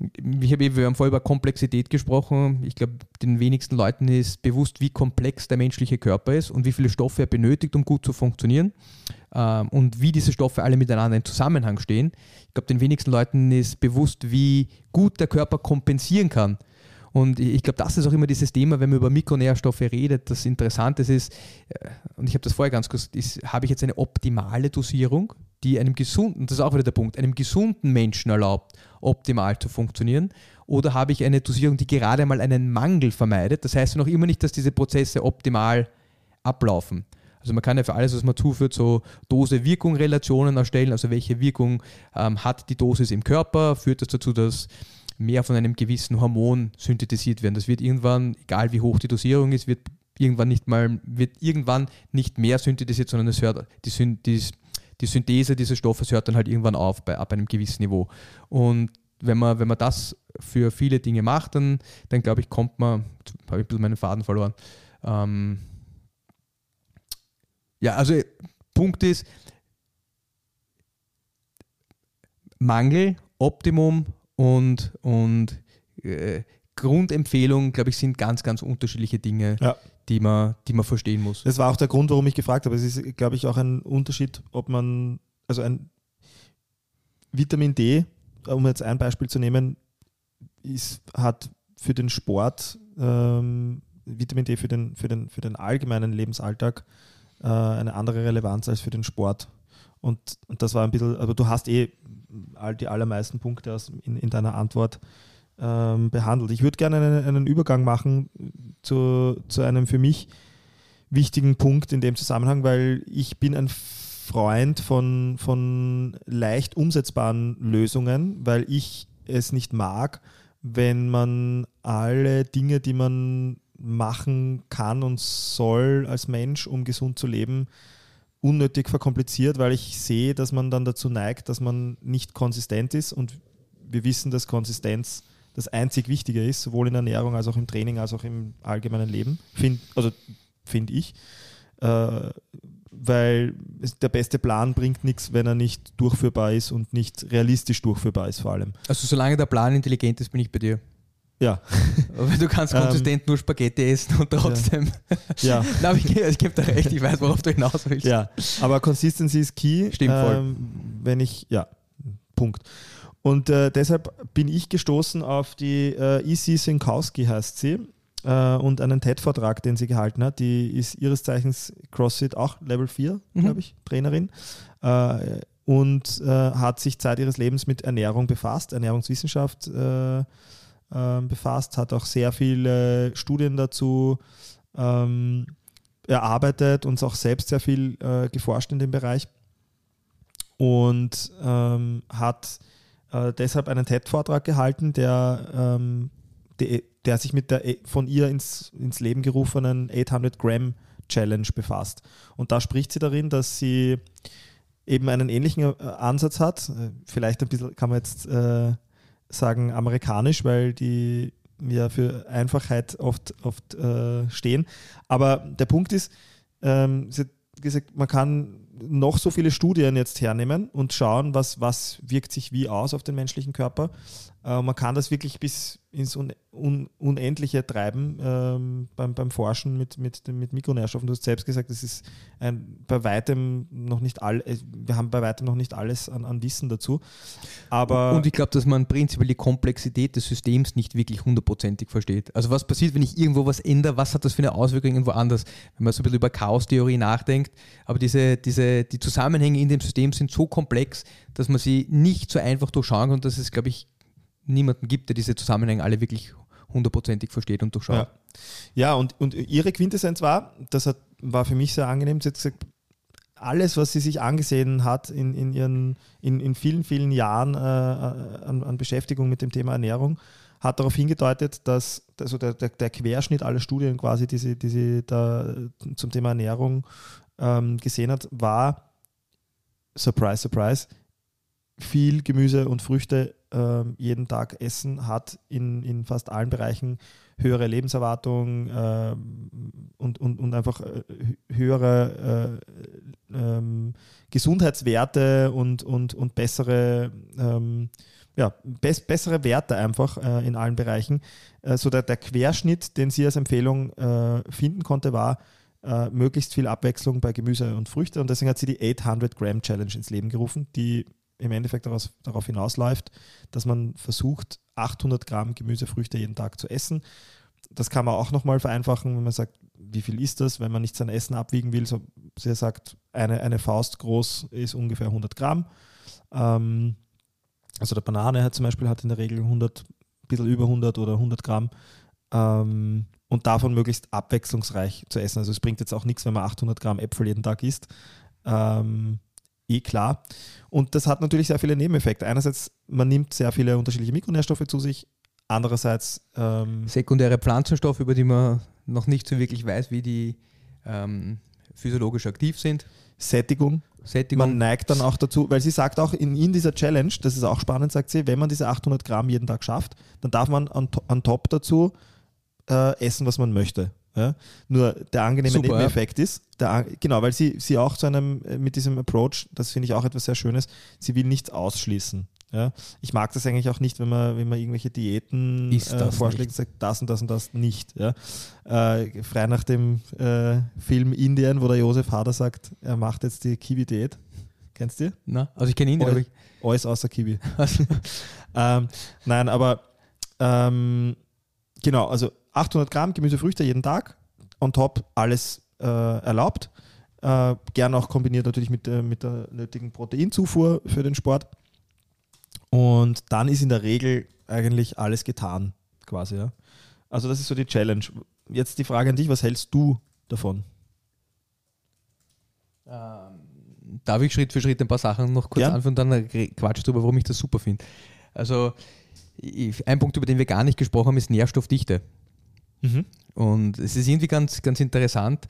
habe, wir haben vorher über Komplexität gesprochen. Ich glaube, den wenigsten Leuten ist bewusst, wie komplex der menschliche Körper ist und wie viele Stoffe er benötigt, um gut zu funktionieren ähm, und wie diese Stoffe alle miteinander in Zusammenhang stehen. Ich glaube, den wenigsten Leuten ist bewusst, wie gut der Körper kompensieren kann. Und ich glaube, das ist auch immer dieses Thema, wenn man über Mikronährstoffe redet. Das Interessante ist, äh, und ich habe das vorher ganz kurz, habe ich jetzt eine optimale Dosierung, die einem gesunden, das ist auch wieder der Punkt, einem gesunden Menschen erlaubt, optimal zu funktionieren? Oder habe ich eine Dosierung, die gerade mal einen Mangel vermeidet? Das heißt noch immer nicht, dass diese Prozesse optimal ablaufen. Also man kann ja für alles, was man zuführt, so Dose-Wirkung-Relationen erstellen. Also welche Wirkung ähm, hat die Dosis im Körper? Führt das dazu, dass mehr von einem gewissen Hormon synthetisiert werden? Das wird irgendwann, egal wie hoch die Dosierung ist, wird irgendwann nicht mal, wird irgendwann nicht mehr synthetisiert, sondern es hört, die, die, die Synthese dieses Stoffes hört dann halt irgendwann auf bei, ab einem gewissen Niveau. Und wenn man, wenn man das für viele Dinge macht, dann, dann glaube ich, kommt man, habe ich ein bisschen meinen Faden verloren. Ähm, ja, also Punkt ist, Mangel, Optimum und, und äh, Grundempfehlung, glaube ich, sind ganz, ganz unterschiedliche Dinge, ja die man, die man verstehen muss. Das war auch der Grund, warum ich gefragt habe. Es ist, glaube ich, auch ein Unterschied, ob man, also ein Vitamin D, um jetzt ein Beispiel zu nehmen, ist, hat für den Sport, ähm, Vitamin D für den, für, den, für den allgemeinen Lebensalltag äh, eine andere Relevanz als für den Sport. Und, und das war ein bisschen, aber du hast eh all die allermeisten Punkte aus, in, in deiner Antwort ähm, behandelt. Ich würde gerne einen, einen, Übergang machen zu, zu einem für mich wichtigen Punkt in dem Zusammenhang, weil ich bin ein Freund von, von leicht umsetzbaren Lösungen, weil ich es nicht mag, wenn man alle Dinge, die man machen kann und soll als Mensch, um gesund zu leben, unnötig verkompliziert, weil ich sehe, dass man dann dazu neigt, dass man nicht konsistent ist und wir wissen, dass Konsistenz das einzig Wichtige ist, sowohl in der Ernährung als auch im Training, als auch im allgemeinen Leben, find, also finde ich. Äh, weil der beste Plan bringt nichts, wenn er nicht durchführbar ist und nicht realistisch durchführbar ist vor allem. Also solange der Plan intelligent ist, bin ich bei dir. Ja. [LAUGHS] Aber du kannst konsistent ähm, nur Spaghetti essen und trotzdem. Ja. ja. [LAUGHS] Nein, ich, ich gebe dir recht, ich weiß, worauf du hinaus willst. Ja, aber Consistency ist key. Stimmt voll. Ähm, wenn ich, ja, Punkt. Und äh, deshalb bin ich gestoßen auf die äh, EC Sinkowski, heißt sie, äh, und einen TED-Vortrag, den sie gehalten hat. Die ist ihres Zeichens CrossFit auch Level 4, mhm. glaube ich, Trainerin. Äh, und äh, hat sich Zeit ihres Lebens mit Ernährung befasst, Ernährungswissenschaft äh, ähm, befasst, hat auch sehr viele Studien dazu ähm, erarbeitet und auch selbst sehr viel äh, geforscht in dem Bereich und ähm, hat äh, deshalb einen TED-Vortrag gehalten, der, ähm, de, der sich mit der von ihr ins, ins Leben gerufenen 800 Gramm Challenge befasst. Und da spricht sie darin, dass sie eben einen ähnlichen äh, Ansatz hat. Äh, vielleicht ein bisschen kann man jetzt äh, sagen amerikanisch, weil die ja für Einfachheit oft, oft äh, stehen. Aber der Punkt ist, ähm, sie hat gesagt, man kann noch so viele Studien jetzt hernehmen und schauen, was, was wirkt sich wie aus auf den menschlichen Körper. Äh, man kann das wirklich bis ins Un Un Unendliche treiben ähm, beim, beim Forschen mit, mit, mit Mikronährstoffen. Du hast selbst gesagt, das ist ein, bei weitem noch nicht all, äh, wir haben bei weitem noch nicht alles an, an Wissen dazu. Aber und ich glaube, dass man prinzipiell die Komplexität des Systems nicht wirklich hundertprozentig versteht. Also was passiert, wenn ich irgendwo was ändere, was hat das für eine Auswirkung irgendwo anders? Wenn man so ein bisschen über Chaostheorie nachdenkt, aber diese, diese, die Zusammenhänge in dem System sind so komplex, dass man sie nicht so einfach durchschauen kann und das ist, glaube ich, niemanden gibt, der diese Zusammenhänge alle wirklich hundertprozentig versteht und durchschaut. Ja, ja und, und ihre Quintessenz war, das hat, war für mich sehr angenehm, sie hat gesagt, alles, was sie sich angesehen hat in, in, ihren, in, in vielen, vielen Jahren äh, an, an, Beschäftigung mit dem Thema Ernährung, hat darauf hingedeutet, dass also der, der, der Querschnitt aller Studien quasi, die sie, die sie da zum Thema Ernährung ähm, gesehen hat, war, surprise, surprise, viel Gemüse und Früchte äh, jeden Tag essen hat in, in fast allen Bereichen höhere Lebenserwartung äh, und, und, und einfach äh, höhere äh, ähm, Gesundheitswerte und, und, und bessere, ähm, ja, bess, bessere Werte einfach äh, in allen Bereichen. Äh, so der, der Querschnitt, den sie als Empfehlung finden konnte, war, möglichst viel Abwechslung bei Gemüse und Früchte. Und deswegen hat sie die 800 Gramm Challenge ins Leben gerufen, die im Endeffekt daraus, darauf hinausläuft, dass man versucht, 800 Gramm Gemüsefrüchte jeden Tag zu essen. Das kann man auch nochmal vereinfachen, wenn man sagt, wie viel ist das, wenn man nicht sein Essen abwiegen will. So, sie sagt, eine, eine Faust groß ist ungefähr 100 Gramm. Ähm, also der Banane hat zum Beispiel hat in der Regel 100, ein bisschen über 100 oder 100 Gramm. Ähm, und davon möglichst abwechslungsreich zu essen. Also es bringt jetzt auch nichts, wenn man 800 Gramm Äpfel jeden Tag isst. Ähm, eh klar. Und das hat natürlich sehr viele Nebeneffekte. Einerseits, man nimmt sehr viele unterschiedliche Mikronährstoffe zu sich. Andererseits ähm, sekundäre Pflanzenstoffe, über die man noch nicht so wirklich weiß, wie die ähm, physiologisch aktiv sind. Sättigung. Sättigung. Man neigt dann auch dazu, weil sie sagt auch in, in dieser Challenge, das ist auch spannend, sagt sie, wenn man diese 800 Gramm jeden Tag schafft, dann darf man an, an top dazu äh, essen, was man möchte. Ja? Nur der angenehme Super, Nebeneffekt ja. ist, der, genau, weil sie, sie auch zu einem, äh, mit diesem Approach, das finde ich auch etwas sehr Schönes, sie will nichts ausschließen. Ja? Ich mag das eigentlich auch nicht, wenn man, wenn man irgendwelche Diäten äh, vorschlägt und sagt, das und das und das nicht. Ja? Äh, frei nach dem äh, Film Indien, wo der Josef Hader sagt, er macht jetzt die Kiwi-Diät. Kennst du? Na, also ich kenne Indien. Alles, alles außer Kiwi. [LAUGHS] ähm, nein, aber ähm, genau, also 800 Gramm Gemüsefrüchte jeden Tag, on top alles äh, erlaubt. Äh, gern auch kombiniert natürlich mit, äh, mit der nötigen Proteinzufuhr für den Sport. Und dann ist in der Regel eigentlich alles getan, quasi. Ja. Also das ist so die Challenge. Jetzt die Frage an dich, was hältst du davon? Ähm, darf ich Schritt für Schritt ein paar Sachen noch kurz ja. anfangen und dann quatsch drüber, warum ich das super finde. Also ein Punkt, über den wir gar nicht gesprochen haben, ist Nährstoffdichte. Mhm. Und es ist irgendwie ganz, ganz interessant,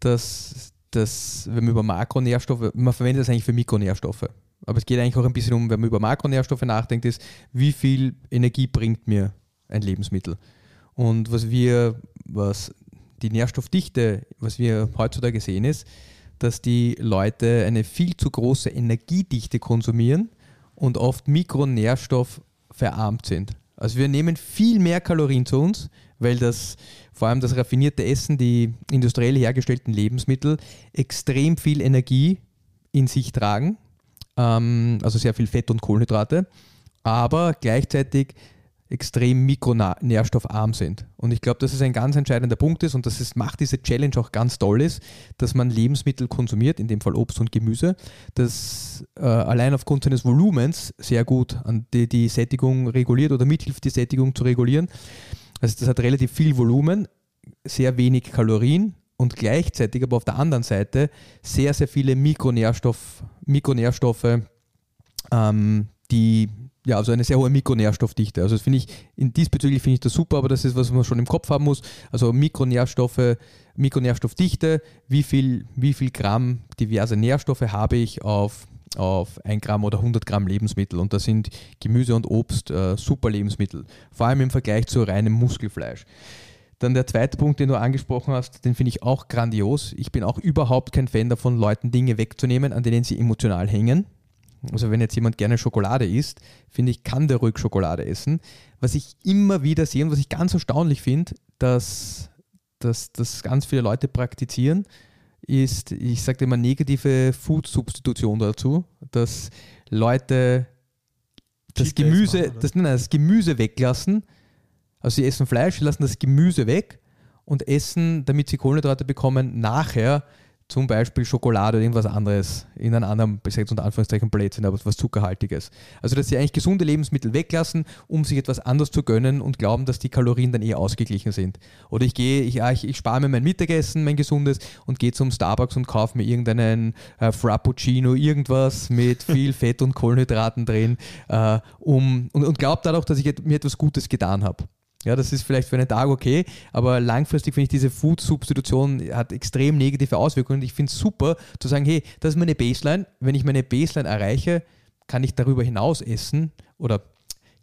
dass, dass, wenn man über Makronährstoffe, man verwendet das eigentlich für Mikronährstoffe. Aber es geht eigentlich auch ein bisschen um, wenn man über Makronährstoffe nachdenkt, ist, wie viel Energie bringt mir ein Lebensmittel? Und was wir, was die Nährstoffdichte, was wir heutzutage sehen, ist, dass die Leute eine viel zu große Energiedichte konsumieren und oft Mikronährstoff verarmt sind. Also wir nehmen viel mehr Kalorien zu uns, weil das vor allem das raffinierte Essen, die industriell hergestellten Lebensmittel extrem viel Energie in sich tragen, ähm, also sehr viel Fett und Kohlenhydrate, aber gleichzeitig extrem mikronährstoffarm sind. Und ich glaube, dass es ein ganz entscheidender Punkt ist und dass es macht diese Challenge auch ganz toll ist, dass man Lebensmittel konsumiert, in dem Fall Obst und Gemüse, das äh, allein aufgrund seines Volumens sehr gut an die, die Sättigung reguliert oder mithilft, die Sättigung zu regulieren. Also das hat relativ viel Volumen, sehr wenig Kalorien und gleichzeitig aber auf der anderen Seite sehr, sehr viele Mikronährstoff, Mikronährstoffe, ähm, die ja, also eine sehr hohe Mikronährstoffdichte. Also das finde ich, in diesbezüglich finde ich das super, aber das ist, was man schon im Kopf haben muss. Also Mikronährstoffe, Mikronährstoffdichte, wie viel, wie viel Gramm diverse Nährstoffe habe ich auf, auf 1 Gramm oder 100 Gramm Lebensmittel. Und da sind Gemüse und Obst äh, super Lebensmittel. Vor allem im Vergleich zu reinem Muskelfleisch. Dann der zweite Punkt, den du angesprochen hast, den finde ich auch grandios. Ich bin auch überhaupt kein Fan davon, Leuten Dinge wegzunehmen, an denen sie emotional hängen. Also wenn jetzt jemand gerne Schokolade isst, finde ich, kann der ruhig Schokolade essen. Was ich immer wieder sehe und was ich ganz erstaunlich finde, dass, dass, dass ganz viele Leute praktizieren, ist, ich sage immer, negative Food-Substitution dazu, dass Leute das Gemüse, machen, das, nein, das Gemüse weglassen. Also sie essen Fleisch, sie lassen das Gemüse weg und essen, damit sie Kohlenhydrate bekommen, nachher zum Beispiel Schokolade oder irgendwas anderes in einem anderen, ich sage unter Anführungszeichen Blödsinn, aber was Zuckerhaltiges. Also, dass sie eigentlich gesunde Lebensmittel weglassen, um sich etwas anderes zu gönnen und glauben, dass die Kalorien dann eher ausgeglichen sind. Oder ich gehe, ich, ich, ich spare mir mein Mittagessen, mein gesundes und gehe zum Starbucks und kaufe mir irgendeinen äh, Frappuccino, irgendwas mit viel Fett und Kohlenhydraten drin, äh, um, und, und glaube dadurch, dass ich mir etwas Gutes getan habe. Ja, das ist vielleicht für einen Tag okay, aber langfristig finde ich, diese Food-Substitution hat extrem negative Auswirkungen. Ich finde es super zu sagen, hey, das ist meine Baseline. Wenn ich meine Baseline erreiche, kann ich darüber hinaus essen oder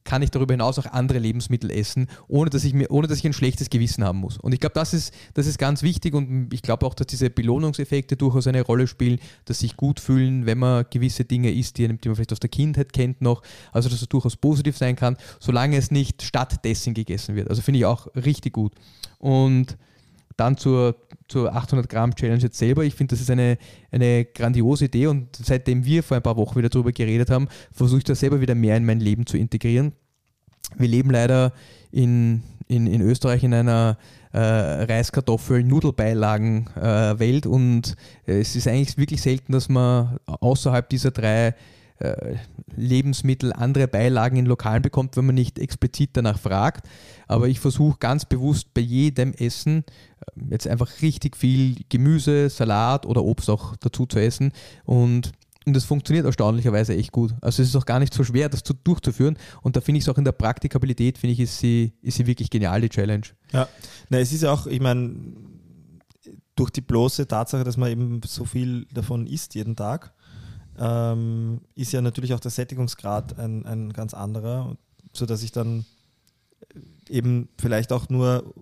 kann ich darüber hinaus auch andere Lebensmittel essen, ohne dass ich, mir, ohne dass ich ein schlechtes Gewissen haben muss. Und ich glaube, das ist, das ist ganz wichtig und ich glaube auch, dass diese Belohnungseffekte durchaus eine Rolle spielen, dass sich gut fühlen, wenn man gewisse Dinge isst, die, die man vielleicht aus der Kindheit kennt noch. Also, dass es durchaus positiv sein kann, solange es nicht stattdessen gegessen wird. Also, finde ich auch richtig gut. Und dann zur, zur 800 Gramm Challenge jetzt selber. Ich finde, das ist eine, eine grandiose Idee und seitdem wir vor ein paar Wochen wieder darüber geredet haben, versuche ich das selber wieder mehr in mein Leben zu integrieren. Wir leben leider in, in, in Österreich in einer äh, Reis-Kartoffel-Nudelbeilagen-Welt äh, und es ist eigentlich wirklich selten, dass man außerhalb dieser drei äh, Lebensmittel, andere Beilagen in Lokalen bekommt, wenn man nicht explizit danach fragt. Aber ich versuche ganz bewusst bei jedem Essen äh, jetzt einfach richtig viel Gemüse, Salat oder Obst auch dazu zu essen und und das funktioniert erstaunlicherweise echt gut. Also es ist auch gar nicht so schwer, das zu, durchzuführen. Und da finde ich es auch in der Praktikabilität, finde ich, ist sie, ist sie wirklich genial, die Challenge. Ja, Na, es ist auch, ich meine, durch die bloße Tatsache, dass man eben so viel davon isst jeden Tag, ähm, ist ja natürlich auch der Sättigungsgrad ein, ein ganz anderer, sodass ich dann eben vielleicht auch nur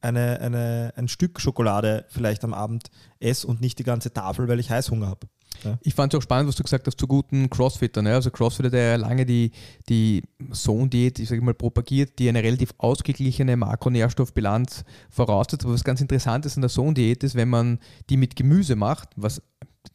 eine, eine, ein Stück Schokolade vielleicht am Abend esse und nicht die ganze Tafel, weil ich Heißhunger habe. Ja. Ich fand es auch spannend, was du gesagt hast zu guten Crossfittern. Ne? Also Crossfitter, der ja lange die, die Zone-Diät, ich sage mal, propagiert, die eine relativ ausgeglichene Makronährstoffbilanz voraussetzt. Aber was ganz interessant ist an der Zone-Diät ist, wenn man die mit Gemüse macht, was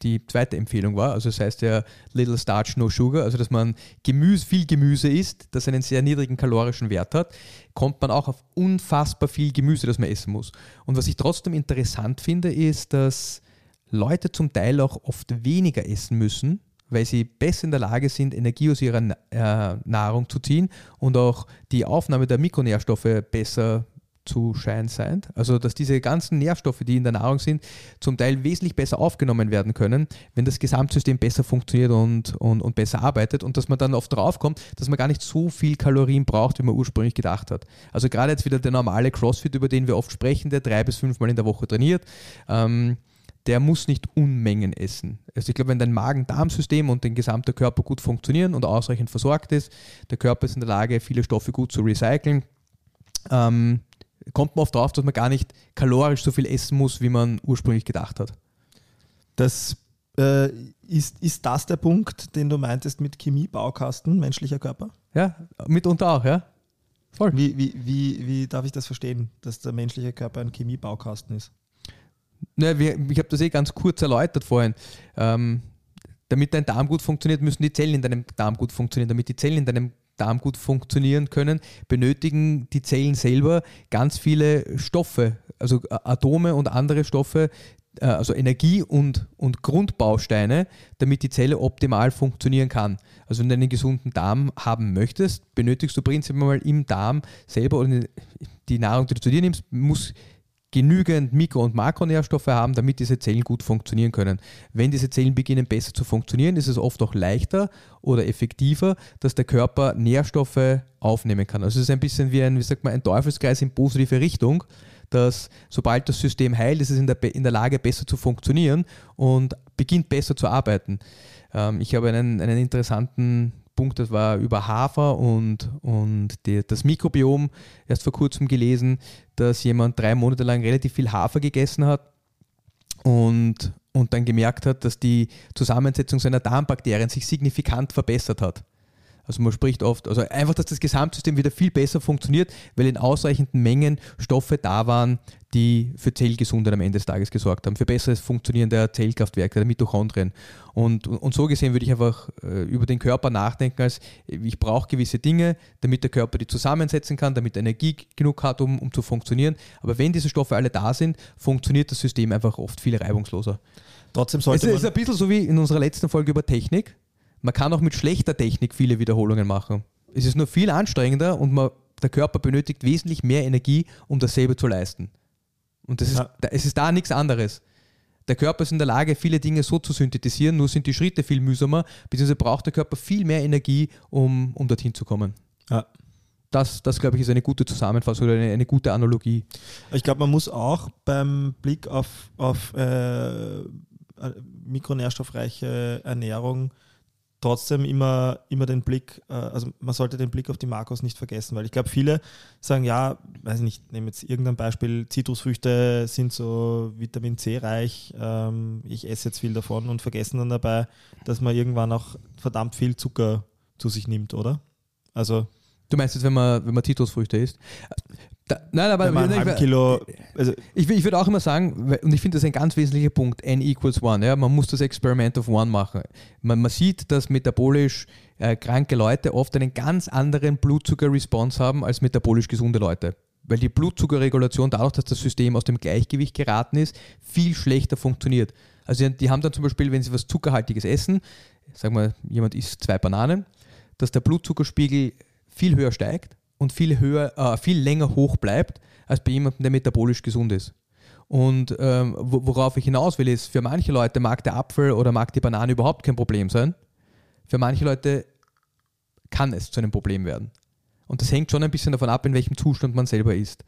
die zweite Empfehlung war. Also das heißt ja Little Starch, No Sugar, also dass man Gemüse, viel Gemüse isst, das einen sehr niedrigen kalorischen Wert hat, kommt man auch auf unfassbar viel Gemüse, das man essen muss. Und was ich trotzdem interessant finde, ist, dass Leute zum Teil auch oft weniger essen müssen, weil sie besser in der Lage sind, Energie aus ihrer äh, Nahrung zu ziehen und auch die Aufnahme der Mikronährstoffe besser zu scheinen sein. Also, dass diese ganzen Nährstoffe, die in der Nahrung sind, zum Teil wesentlich besser aufgenommen werden können, wenn das Gesamtsystem besser funktioniert und, und, und besser arbeitet und dass man dann oft draufkommt, dass man gar nicht so viel Kalorien braucht, wie man ursprünglich gedacht hat. Also, gerade jetzt wieder der normale CrossFit, über den wir oft sprechen, der drei bis fünfmal in der Woche trainiert, ähm, der muss nicht Unmengen essen. Also ich glaube, wenn dein Magen-Darm-System und dein gesamter Körper gut funktionieren und ausreichend versorgt ist, der Körper ist in der Lage, viele Stoffe gut zu recyceln, ähm, kommt man oft drauf, dass man gar nicht kalorisch so viel essen muss, wie man ursprünglich gedacht hat. Das äh, ist, ist das der Punkt, den du meintest mit Chemie, Baukasten, menschlicher Körper? Ja, mitunter auch, ja. Voll. Wie, wie, wie, wie darf ich das verstehen, dass der menschliche Körper ein Chemiebaukasten ist? Na, wir, ich habe das eh ganz kurz erläutert vorhin. Ähm, damit dein Darm gut funktioniert, müssen die Zellen in deinem Darm gut funktionieren. Damit die Zellen in deinem Darm gut funktionieren können, benötigen die Zellen selber ganz viele Stoffe, also Atome und andere Stoffe, äh, also Energie und, und Grundbausteine, damit die Zelle optimal funktionieren kann. Also wenn du einen gesunden Darm haben möchtest, benötigst du prinzipiell mal im Darm selber oder die Nahrung, die du zu dir nimmst, muss genügend Mikro- und Makronährstoffe haben, damit diese Zellen gut funktionieren können. Wenn diese Zellen beginnen besser zu funktionieren, ist es oft auch leichter oder effektiver, dass der Körper Nährstoffe aufnehmen kann. Also es ist ein bisschen wie ein, wie sagt man, ein Teufelskreis in positive Richtung dass sobald das System heilt, ist es in der, in der Lage, besser zu funktionieren und beginnt besser zu arbeiten. Ähm, ich habe einen, einen interessanten Punkt, das war über Hafer und, und die, das Mikrobiom erst vor kurzem gelesen, dass jemand drei Monate lang relativ viel Hafer gegessen hat und, und dann gemerkt hat, dass die Zusammensetzung seiner Darmbakterien sich signifikant verbessert hat. Also man spricht oft, also einfach, dass das Gesamtsystem wieder viel besser funktioniert, weil in ausreichenden Mengen Stoffe da waren, die für Zellgesundheit am Ende des Tages gesorgt haben, für besseres Funktionieren der Zellkraftwerke, der Mitochondrien. Und, und so gesehen würde ich einfach äh, über den Körper nachdenken, als ich brauche gewisse Dinge, damit der Körper die zusammensetzen kann, damit er Energie genug hat, um, um zu funktionieren. Aber wenn diese Stoffe alle da sind, funktioniert das System einfach oft viel reibungsloser. Trotzdem sollte es ist ein bisschen so wie in unserer letzten Folge über Technik. Man kann auch mit schlechter Technik viele Wiederholungen machen. Es ist nur viel anstrengender und man, der Körper benötigt wesentlich mehr Energie, um dasselbe zu leisten. Und das ist, ja. es ist da nichts anderes. Der Körper ist in der Lage, viele Dinge so zu synthetisieren, nur sind die Schritte viel mühsamer, beziehungsweise braucht der Körper viel mehr Energie, um, um dorthin zu kommen. Ja. Das, das, glaube ich, ist eine gute Zusammenfassung oder eine, eine gute Analogie. Ich glaube, man muss auch beim Blick auf, auf äh, mikronährstoffreiche Ernährung trotzdem immer, immer den Blick, äh, also man sollte den Blick auf die Makros nicht vergessen, weil ich glaube, viele sagen, ja, weiß nicht, nehme jetzt irgendein Beispiel, Zitrusfrüchte sind so Vitamin C reich, ähm, ich esse jetzt viel davon und vergessen dann dabei, dass man irgendwann auch verdammt viel Zucker zu sich nimmt, oder? Also Du meinst jetzt, wenn man, wenn man Zitrusfrüchte isst? Da, nein, aber wenn man ein halben Kilo. Also ich, ich würde auch immer sagen, und ich finde das ein ganz wesentlicher Punkt, n equals one. Ja, man muss das Experiment of one machen. Man, man sieht, dass metabolisch äh, kranke Leute oft einen ganz anderen Blutzucker-Response haben als metabolisch gesunde Leute. Weil die Blutzuckerregulation, dadurch, dass das System aus dem Gleichgewicht geraten ist, viel schlechter funktioniert. Also die haben dann zum Beispiel, wenn sie was Zuckerhaltiges essen, sagen wir, jemand isst zwei Bananen, dass der Blutzuckerspiegel viel höher steigt und viel höher, äh, viel länger hoch bleibt als bei jemandem, der metabolisch gesund ist. Und ähm, worauf ich hinaus will, ist, für manche Leute mag der Apfel oder mag die Banane überhaupt kein Problem sein. Für manche Leute kann es zu einem Problem werden. Und das hängt schon ein bisschen davon ab, in welchem Zustand man selber ist.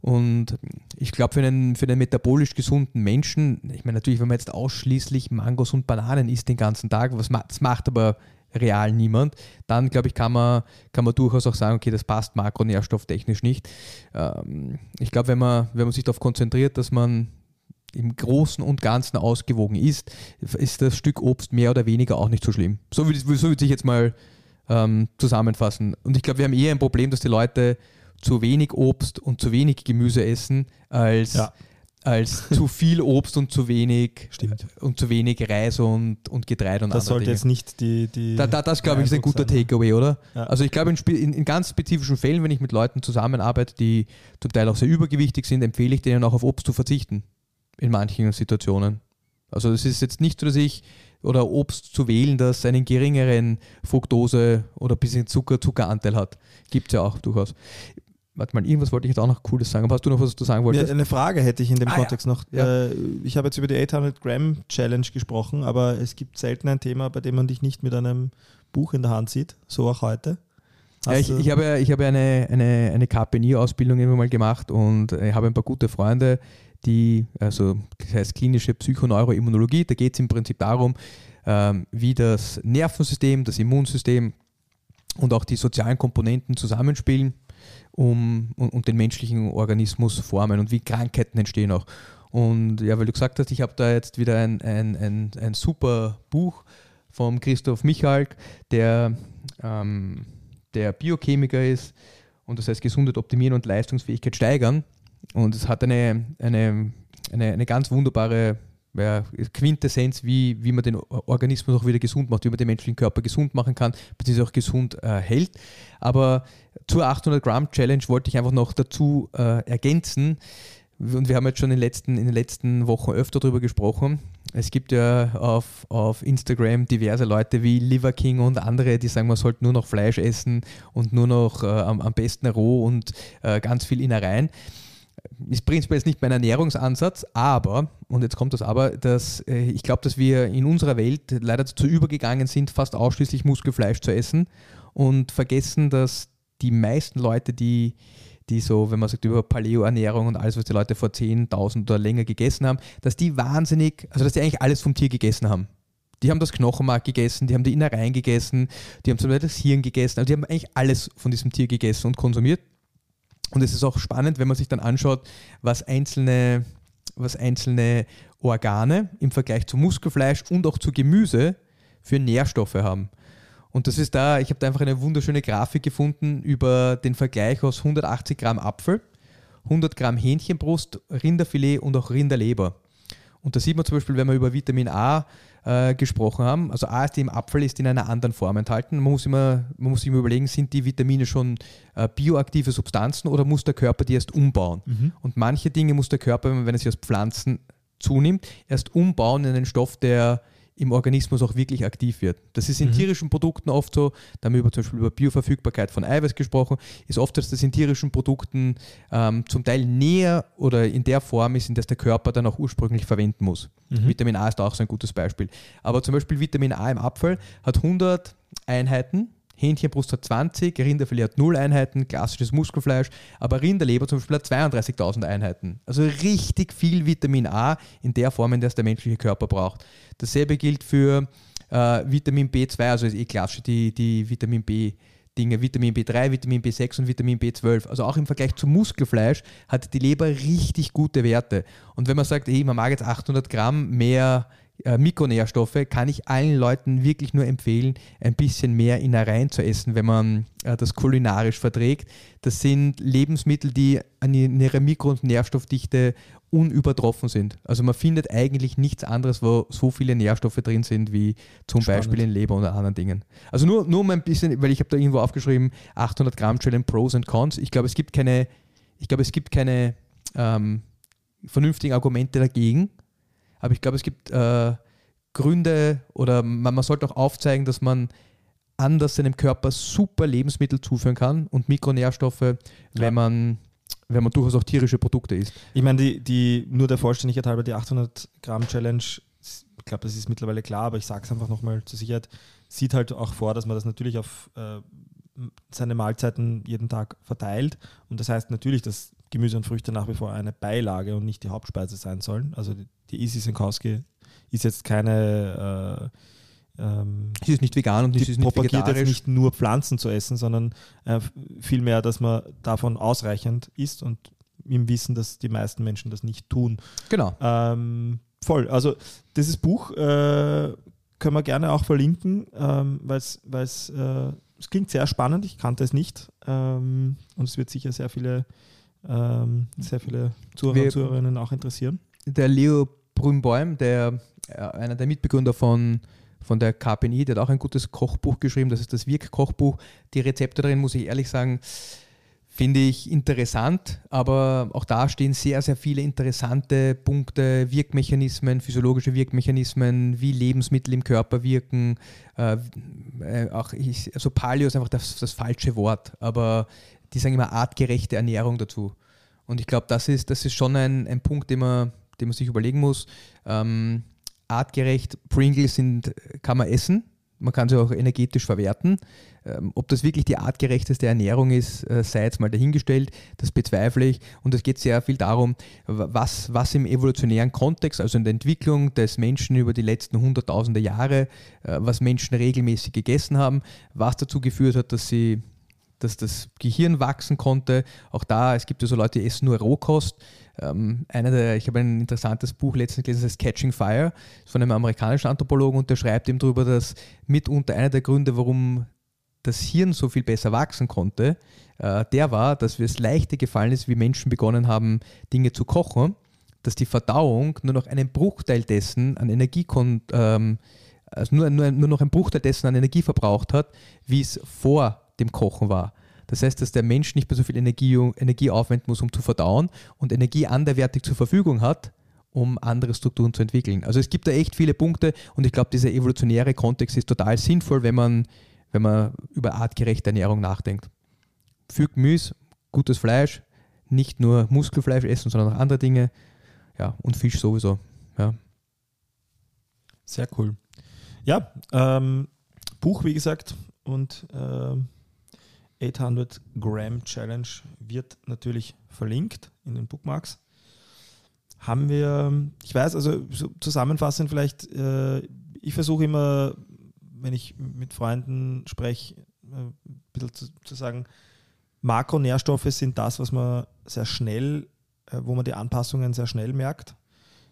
Und ich glaube, für einen, für einen metabolisch gesunden Menschen, ich meine natürlich, wenn man jetzt ausschließlich Mangos und Bananen isst den ganzen Tag, was das macht aber real niemand, dann glaube ich, kann man, kann man durchaus auch sagen, okay, das passt makronährstofftechnisch nicht. Ähm, ich glaube, wenn man, wenn man sich darauf konzentriert, dass man im Großen und Ganzen ausgewogen ist, ist das Stück Obst mehr oder weniger auch nicht so schlimm. So würde so würd ich jetzt mal ähm, zusammenfassen. Und ich glaube, wir haben eher ein Problem, dass die Leute zu wenig Obst und zu wenig Gemüse essen, als, ja als [LAUGHS] zu viel Obst und zu wenig Stimmt. und zu wenig Reis und, und Getreide und Das sollte Dinge. jetzt nicht die. die da, da, das glaube ich ist ein guter Takeaway, oder? Ja. Also ich glaube in, in, in, ganz spezifischen Fällen, wenn ich mit Leuten zusammenarbeite, die zum Teil auch sehr übergewichtig sind, empfehle ich denen auch auf Obst zu verzichten. In manchen Situationen. Also es ist jetzt nicht so, dass ich oder Obst zu wählen, das einen geringeren Fructose oder ein bisschen Zucker, Zuckeranteil hat. Gibt es ja auch durchaus. Warte mal, irgendwas wollte ich jetzt auch noch Cooles sagen. Aber hast du noch was du sagen wolltest? Ja, eine Frage hätte ich in dem ah, Kontext ja. noch. Ja. Äh, ich habe jetzt über die 800 Gramm Challenge gesprochen, aber es gibt selten ein Thema, bei dem man dich nicht mit einem Buch in der Hand sieht. So auch heute. Ja, ich, ich, habe, ich habe eine, eine, eine KPNI-Ausbildung immer mal gemacht und ich habe ein paar gute Freunde, die, also das heißt klinische Psychoneuroimmunologie, da geht es im Prinzip darum, ähm, wie das Nervensystem, das Immunsystem und auch die sozialen Komponenten zusammenspielen um, und, und den menschlichen Organismus formen und wie Krankheiten entstehen auch. Und ja, weil du gesagt hast, ich habe da jetzt wieder ein, ein, ein, ein super Buch vom Christoph Michalk, der, ähm, der Biochemiker ist und das heißt Gesundheit optimieren und Leistungsfähigkeit steigern. Und es hat eine, eine, eine, eine ganz wunderbare ja, Quintessenz, wie, wie man den Organismus auch wieder gesund macht, wie man den menschlichen Körper gesund machen kann, beziehungsweise auch gesund äh, hält. Aber zur 800 Gramm Challenge wollte ich einfach noch dazu äh, ergänzen, und wir haben jetzt schon in den letzten, in den letzten Wochen öfter darüber gesprochen. Es gibt ja auf, auf Instagram diverse Leute wie Liver King und andere, die sagen, man sollte nur noch Fleisch essen und nur noch äh, am, am, besten roh und äh, ganz viel Innereien. Ist prinzipiell jetzt nicht mein Ernährungsansatz, aber, und jetzt kommt das aber, dass äh, ich glaube, dass wir in unserer Welt leider dazu übergegangen sind, fast ausschließlich Muskelfleisch zu essen und vergessen, dass die meisten Leute, die die so, wenn man sagt, über Paleo-Ernährung und alles, was die Leute vor 10.000 oder länger gegessen haben, dass die wahnsinnig, also dass die eigentlich alles vom Tier gegessen haben. Die haben das Knochenmark gegessen, die haben die Innereien gegessen, die haben zum Beispiel das Hirn gegessen, also die haben eigentlich alles von diesem Tier gegessen und konsumiert. Und es ist auch spannend, wenn man sich dann anschaut, was einzelne, was einzelne Organe im Vergleich zu Muskelfleisch und auch zu Gemüse für Nährstoffe haben. Und das ist da, ich habe da einfach eine wunderschöne Grafik gefunden über den Vergleich aus 180 Gramm Apfel, 100 Gramm Hähnchenbrust, Rinderfilet und auch Rinderleber. Und da sieht man zum Beispiel, wenn wir über Vitamin A äh, gesprochen haben, also A ist im Apfel ist in einer anderen Form enthalten. Man muss, immer, man muss sich immer überlegen, sind die Vitamine schon äh, bioaktive Substanzen oder muss der Körper die erst umbauen? Mhm. Und manche Dinge muss der Körper, wenn er sich aus Pflanzen zunimmt, erst umbauen in einen Stoff, der im Organismus auch wirklich aktiv wird. Das ist in mhm. tierischen Produkten oft so, da haben wir über, zum Beispiel über Bioverfügbarkeit von Eiweiß gesprochen, ist oft, dass das in tierischen Produkten ähm, zum Teil näher oder in der Form ist, in der der Körper dann auch ursprünglich verwenden muss. Mhm. Vitamin A ist auch so ein gutes Beispiel. Aber zum Beispiel Vitamin A im Apfel hat 100 Einheiten Hähnchenbrust hat 20, Rinderfilet hat 0 Einheiten, klassisches Muskelfleisch, aber Rinderleber zum Beispiel hat 32.000 Einheiten. Also richtig viel Vitamin A in der Form, in der es der menschliche Körper braucht. Dasselbe gilt für äh, Vitamin B2, also ist eh klassisch die, die Vitamin B. Dinge, Vitamin B3, Vitamin B6 und Vitamin B12. Also auch im Vergleich zum Muskelfleisch hat die Leber richtig gute Werte. Und wenn man sagt, hey, man mag jetzt 800 Gramm mehr Mikronährstoffe kann ich allen Leuten wirklich nur empfehlen, ein bisschen mehr Innereien zu essen, wenn man äh, das kulinarisch verträgt. Das sind Lebensmittel, die an ihrer Mikro- und Nährstoffdichte unübertroffen sind. Also man findet eigentlich nichts anderes, wo so viele Nährstoffe drin sind, wie zum Spannend. Beispiel in Leber oder anderen Dingen. Also nur, nur um ein bisschen, weil ich habe da irgendwo aufgeschrieben, 800 Gramm Challenge Pros und Cons. Ich glaube, es gibt keine, ich glaube, es gibt keine ähm, vernünftigen Argumente dagegen aber ich glaube, es gibt äh, Gründe oder man, man sollte auch aufzeigen, dass man anders seinem Körper super Lebensmittel zuführen kann und Mikronährstoffe, ja. wenn man wenn man durchaus auch tierische Produkte isst. Ich meine, die, die, nur der Vollständigkeit halber, die 800 Gramm Challenge, ich glaube, das ist mittlerweile klar, aber ich sage es einfach nochmal zur Sicherheit, sieht halt auch vor, dass man das natürlich auf äh, seine Mahlzeiten jeden Tag verteilt. Und das heißt natürlich, dass Gemüse und Früchte nach wie vor eine Beilage und nicht die Hauptspeise sein sollen. Also die, die Isi Sinkowski ist jetzt keine äh, ähm, sie ist nicht vegan und sie ist nicht propagiert jetzt nicht nur Pflanzen zu essen, sondern äh, vielmehr, dass man davon ausreichend isst und im Wissen, dass die meisten Menschen das nicht tun. Genau. Ähm, voll. Also dieses Buch äh, können wir gerne auch verlinken, ähm, weil es äh, es klingt sehr spannend. Ich kannte es nicht ähm, und es wird sicher sehr viele ähm, sehr viele Zuhörer und Zuhörerinnen auch interessieren. Der Leo Brünbäum, der äh, einer der Mitbegründer von, von der KPNI, der hat auch ein gutes Kochbuch geschrieben, das ist das Wirk-Kochbuch. Die Rezepte darin, muss ich ehrlich sagen, finde ich interessant, aber auch da stehen sehr, sehr viele interessante Punkte, Wirkmechanismen, physiologische Wirkmechanismen, wie Lebensmittel im Körper wirken. Äh, äh auch ich, also Paleo ist einfach das, das falsche Wort, aber die sagen immer artgerechte Ernährung dazu. Und ich glaube, das ist, das ist schon ein, ein Punkt, den man, den man sich überlegen muss. Ähm, artgerecht, Pringles sind, kann man essen, man kann sie auch energetisch verwerten. Ähm, ob das wirklich die artgerechteste Ernährung ist, äh, sei jetzt mal dahingestellt, das bezweifle ich. Und es geht sehr viel darum, was, was im evolutionären Kontext, also in der Entwicklung des Menschen über die letzten hunderttausende Jahre, äh, was Menschen regelmäßig gegessen haben, was dazu geführt hat, dass sie dass das Gehirn wachsen konnte. Auch da, es gibt ja so Leute, die essen nur Rohkost. Ähm, einer der, ich habe ein interessantes Buch letztens gelesen, das heißt Catching Fire, von einem amerikanischen Anthropologen und der schreibt eben darüber, dass mitunter einer der Gründe, warum das Hirn so viel besser wachsen konnte, äh, der war, dass es leichter gefallen ist, wie Menschen begonnen haben, Dinge zu kochen, dass die Verdauung nur noch einen Bruchteil dessen an Energie ähm, also nur, nur, nur noch ein Bruchteil dessen an Energie verbraucht hat, wie es vor dem Kochen war. Das heißt, dass der Mensch nicht mehr so viel Energie, Energie aufwenden muss, um zu verdauen und Energie anderwertig zur Verfügung hat, um andere Strukturen zu entwickeln. Also es gibt da echt viele Punkte und ich glaube, dieser evolutionäre Kontext ist total sinnvoll, wenn man, wenn man über artgerechte Ernährung nachdenkt. Für Gemüse, gutes Fleisch, nicht nur Muskelfleisch essen, sondern auch andere Dinge. Ja, und Fisch sowieso. Ja. Sehr cool. Ja, ähm, Buch, wie gesagt, und äh, 800 Gram Challenge wird natürlich verlinkt in den Bookmarks haben wir, ich weiß, also so zusammenfassend vielleicht, äh, ich versuche immer, wenn ich mit Freunden spreche, äh, ein bisschen zu, zu, sagen, Makronährstoffe sind das, was man sehr schnell, äh, wo man die Anpassungen sehr schnell merkt.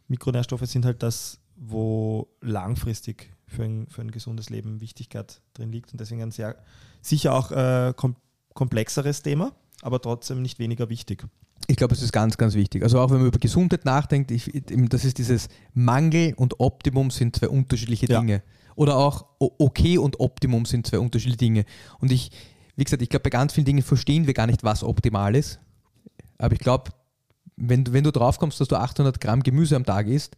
Mikronährstoffe sind halt das, wo langfristig für ein, für ein gesundes Leben Wichtigkeit drin liegt und deswegen ein sehr sicher auch äh, kom komplexeres Thema, aber trotzdem nicht weniger wichtig. Ich glaube, es ist ganz, ganz wichtig. Also auch wenn man über Gesundheit nachdenkt, ich, das ist dieses Mangel und Optimum sind zwei unterschiedliche Dinge. Ja. Oder auch okay und Optimum sind zwei unterschiedliche Dinge. Und ich, wie gesagt, ich glaube, bei ganz vielen Dingen verstehen wir gar nicht, was optimal ist. Aber ich glaube, wenn, wenn du drauf kommst, dass du 800 Gramm Gemüse am Tag isst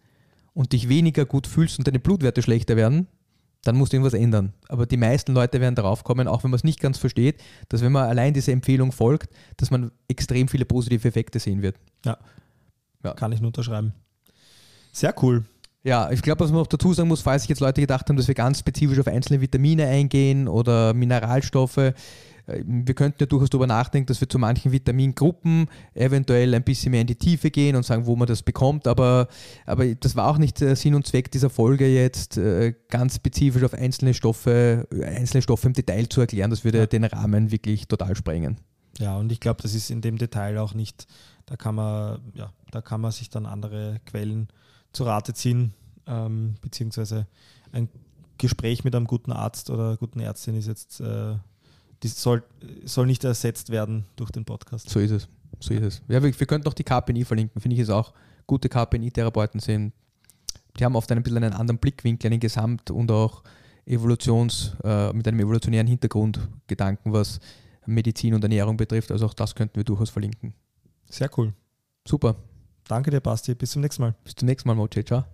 und dich weniger gut fühlst und deine Blutwerte schlechter werden, dann musst du irgendwas ändern. Aber die meisten Leute werden darauf kommen, auch wenn man es nicht ganz versteht, dass wenn man allein diese Empfehlung folgt, dass man extrem viele positive Effekte sehen wird. Ja, ja. kann ich nur unterschreiben. Sehr cool. Ja, ich glaube, was man noch dazu sagen muss, falls sich jetzt Leute gedacht haben, dass wir ganz spezifisch auf einzelne Vitamine eingehen oder Mineralstoffe, äh, wir könnten ja durchaus darüber nachdenken, dass wir zu manchen Vitamingruppen eventuell ein bisschen mehr in die Tiefe gehen und sagen, wo man das bekommt, aber, aber das war auch nicht Sinn und Zweck dieser Folge jetzt, äh, ganz spezifisch auf einzelne Stoffe, einzelne Stoffe im Detail zu erklären. Das würde ja. den Rahmen wirklich total sprengen. Ja, und ich glaube, das ist in dem Detail auch nicht, da kann man, ja, da kann man sich dann andere Quellen zu Rate ziehen, ähm, beziehungsweise ein Gespräch mit einem guten Arzt oder guten Ärztin ist jetzt äh, die soll, soll nicht ersetzt werden durch den Podcast. So ist es. So ist es. Ja, wir, wir könnten noch die KPNI verlinken, finde ich es auch. Gute KPNI-Therapeuten sind, die haben oft ein bisschen einen anderen Blickwinkel, einen Gesamt- und auch Evolutions, äh, mit einem evolutionären Hintergrund Gedanken, was Medizin und Ernährung betrifft. Also auch das könnten wir durchaus verlinken. Sehr cool. Super. Danke dir, Basti. Bis zum nächsten Mal. Bis zum nächsten Mal, Moche. Ciao.